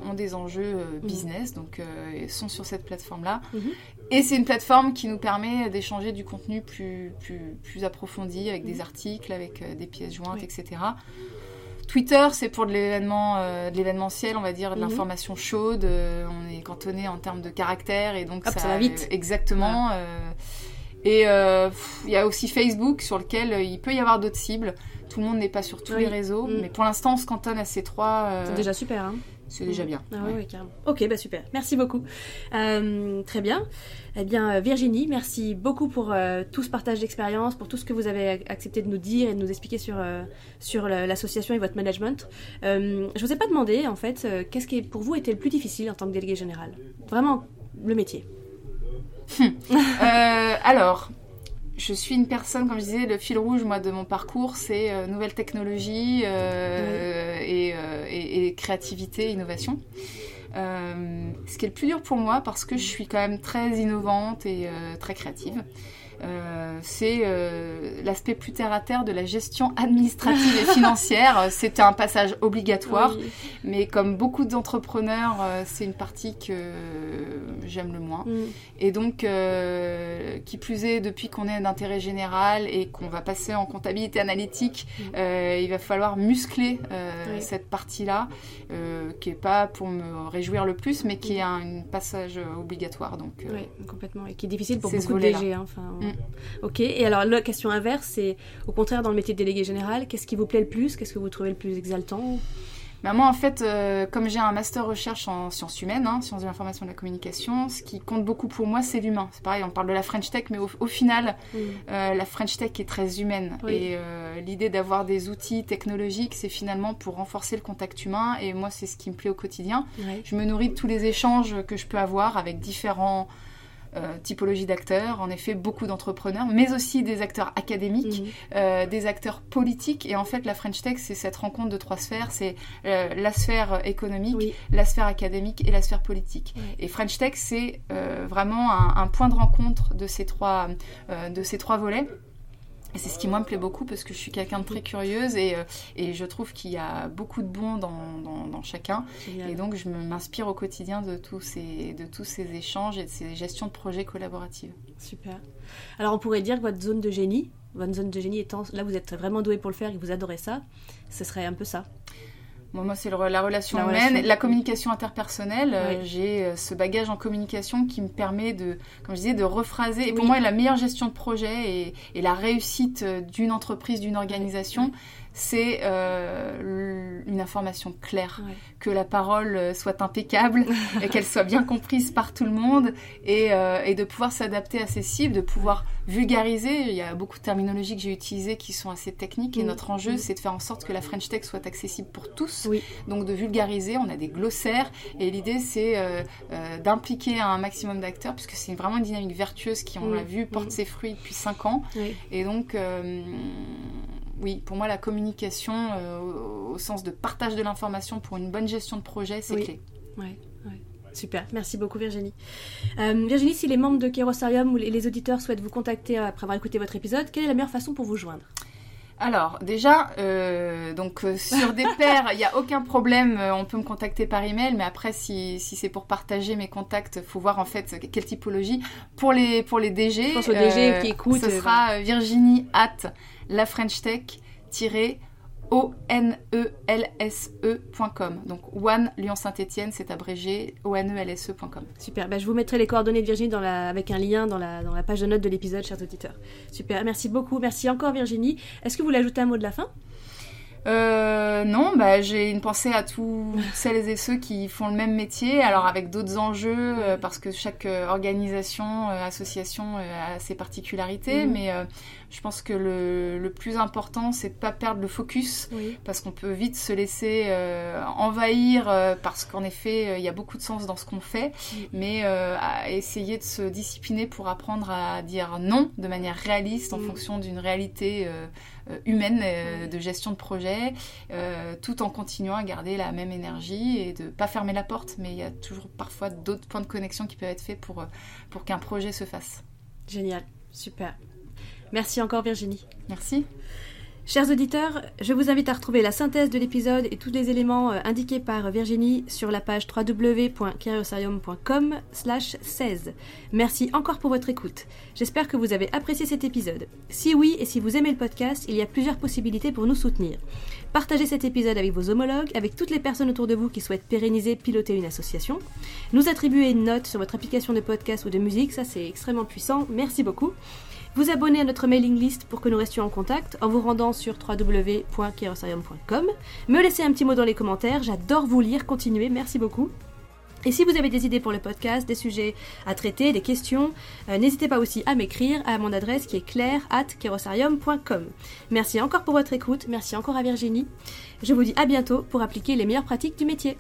ont des enjeux mhm. business, donc sont sur cette plateforme-là. Mhm. Et c'est une plateforme qui nous permet d'échanger du contenu plus, plus, plus approfondi, avec des mhm. articles, avec des pièces jointes, etc. Twitter, c'est pour de l'événement, euh, de l'événementiel, on va dire, de mhm. l'information chaude. Euh, on est cantonné en termes de caractère et donc ça, va vite. Exactement. Euh, Et il y a aussi Facebook sur lequel il peut y avoir d'autres cibles. Tout le monde n'est pas sur tous les réseaux, mm. mais pour l'instant, on se cantonne à ces trois. C'est déjà super. Hein c'est déjà bien. Ah oui, carrément. Ok, bah super. Merci beaucoup. Euh, très bien. Eh bien, euh, Virginie, merci beaucoup pour euh, tout ce partage d'expérience, pour tout ce que vous avez accepté de nous dire et de nous expliquer sur, sur l'association et votre management. je ne vous ai pas demandé, en fait, qu'est-ce qui, pour vous, était le plus difficile en tant que délégué général? Vraiment, le métier. alors, je suis une personne, comme je disais, le fil rouge moi de mon parcours, c'est euh, nouvelles technologies euh, euh, et, créativité, innovation. ce qui est le plus dur pour moi parce que je suis quand même très innovante et très créative. Euh, c'est euh, l'aspect plus terre à terre de la gestion administrative et financière. *laughs* C'était un passage obligatoire, mais comme beaucoup d'entrepreneurs, euh, c'est une partie que j'aime le moins. Mm. Et donc, qui plus est, depuis qu'on est d'intérêt général et qu'on va passer en comptabilité analytique, mm. il va falloir muscler cette partie-là, qui est pas pour me réjouir le plus, mais qui est un, passage obligatoire. Donc, oui, complètement, et qui est difficile pour beaucoup de DG. Hein, enfin, Ok, et alors la question inverse, c'est au contraire dans le métier de délégué général, qu'est-ce qui vous plaît le plus? Qu'est-ce que vous trouvez le plus exaltant? Bah, moi, en fait, euh, comme j'ai un master recherche en sciences humaines, hein, sciences de l'information et de la communication, ce qui compte beaucoup pour moi, c'est l'humain. C'est pareil, on parle de la French Tech, mais au, final, mm. euh, la French Tech est très humaine. Et euh, l'idée d'avoir des outils technologiques, c'est finalement pour renforcer le contact humain. Et moi, c'est ce qui me plaît au quotidien. Je me nourris de tous les échanges que je peux avoir avec différents typologie d'acteurs, en effet beaucoup d'entrepreneurs, mais aussi des acteurs académiques, mhm. euh, des acteurs politiques. Et en fait, la French Tech, c'est cette rencontre de trois sphères. C'est euh, la sphère économique, la sphère académique et la sphère politique. Et French Tech, c'est vraiment un, un, point de rencontre de ces trois, de ces trois volets. Et c'est ce qui moi me plaît beaucoup parce que je suis quelqu'un de très curieuse et, euh, et je trouve qu'il y a beaucoup de bon dans, dans, chacun. Et donc je m'inspire au quotidien de tous, ces, de tous ces échanges et de ces gestions de projets collaboratives. Super. Alors on pourrait dire que votre zone de génie, votre zone de génie étant, là vous êtes vraiment doué pour le faire et vous adorez ça, ce serait un peu ça moi, c'est la relation humaine, la communication interpersonnelle. Euh, j'ai euh, ce bagage en communication qui me permet de, comme je disais, de rephraser. Et pour moi, la meilleure gestion de projet et, et la réussite euh, d'une entreprise, d'une organisation, c'est euh, une information claire, que la parole soit impeccable *laughs* et qu'elle soit bien comprise par tout le monde et, et de pouvoir s'adapter à ces cibles, de pouvoir vulgariser. Il y a beaucoup de terminologies que j'ai utilisées qui sont assez techniques et notre enjeu, c'est de faire en sorte que la French Tech soit accessible pour tous. Donc de vulgariser, on a des glossaires et l'idée c'est d'impliquer un maximum d'acteurs puisque c'est vraiment une dynamique vertueuse qui, on l'a vu, porte ses fruits depuis 5 ans. Et donc oui, pour moi, la communication euh, au, sens de partage de l'information pour une bonne gestion de projet, c'est clé. Ouais, Super, merci beaucoup Virginie. Euh, Virginie, si les membres de Kerosarium ou les auditeurs souhaitent vous contacter après avoir écouté votre épisode, quelle est la meilleure façon pour vous joindre? Alors déjà, euh, donc sur des *laughs* pairs, il n'y a aucun problème, on peut me contacter par email, mais après si, si c'est pour partager mes contacts, faut voir en fait quelle typologie. Pour les pour les DG, Je DG qui écoute, ce sera Virginie at la French Tech onelse.com. Donc One Lyon Saint-Etienne, c'est abrégé onelse.com. Super, ben, je vous mettrai les coordonnées de Virginie avec un lien dans la, dans la page de notes de l'épisode, chers auditeurs. Super, merci beaucoup, merci encore Virginie. Est-ce que vous voulez ajouter un mot de la fin? Euh, non, bah, j'ai une pensée à tous *laughs* celles et ceux qui font le même métier, alors avec d'autres enjeux, euh, parce que chaque euh, organisation, association a ses particularités, mhm. mais je pense que le, le plus important, c'est de pas perdre le focus, parce qu'on peut vite se laisser envahir, parce qu'en effet, il y a beaucoup de sens dans ce qu'on fait, mais à essayer de se discipliner pour apprendre à dire non de manière réaliste en fonction d'une réalité euh, humaine euh, de gestion de projet, euh, tout en continuant à garder la même énergie et de ne pas fermer la porte, mais il y a toujours parfois d'autres points de connexion qui peuvent être faits pour, pour qu'un projet se fasse. Génial, super. Merci encore Virginie. Merci. Chers auditeurs, je vous invite à retrouver la synthèse de l'épisode et tous les éléments euh, indiqués par Virginie sur la page www.curiosarium.com 16. Merci encore pour votre écoute. J'espère que vous avez apprécié cet épisode. Si oui et si vous aimez le podcast, il y a plusieurs possibilités pour nous soutenir. Partagez cet épisode avec vos homologues, avec toutes les personnes autour de vous qui souhaitent pérenniser, piloter une association. Nous attribuer une note sur votre application de podcast ou de musique, ça c'est extrêmement puissant. Merci beaucoup vous abonner à notre mailing list pour que nous restions en contact en vous rendant sur www.kerosarium.com, me laisser un petit mot dans les commentaires, j'adore vous lire, continuez, merci beaucoup. Et si vous avez des idées pour le podcast, des sujets à traiter, des questions, euh, n'hésitez pas aussi à m'écrire à mon adresse qui est claire at kerosarium.com. Merci encore pour votre écoute, merci encore à Virginie. Je vous dis à bientôt pour appliquer les meilleures pratiques du métier.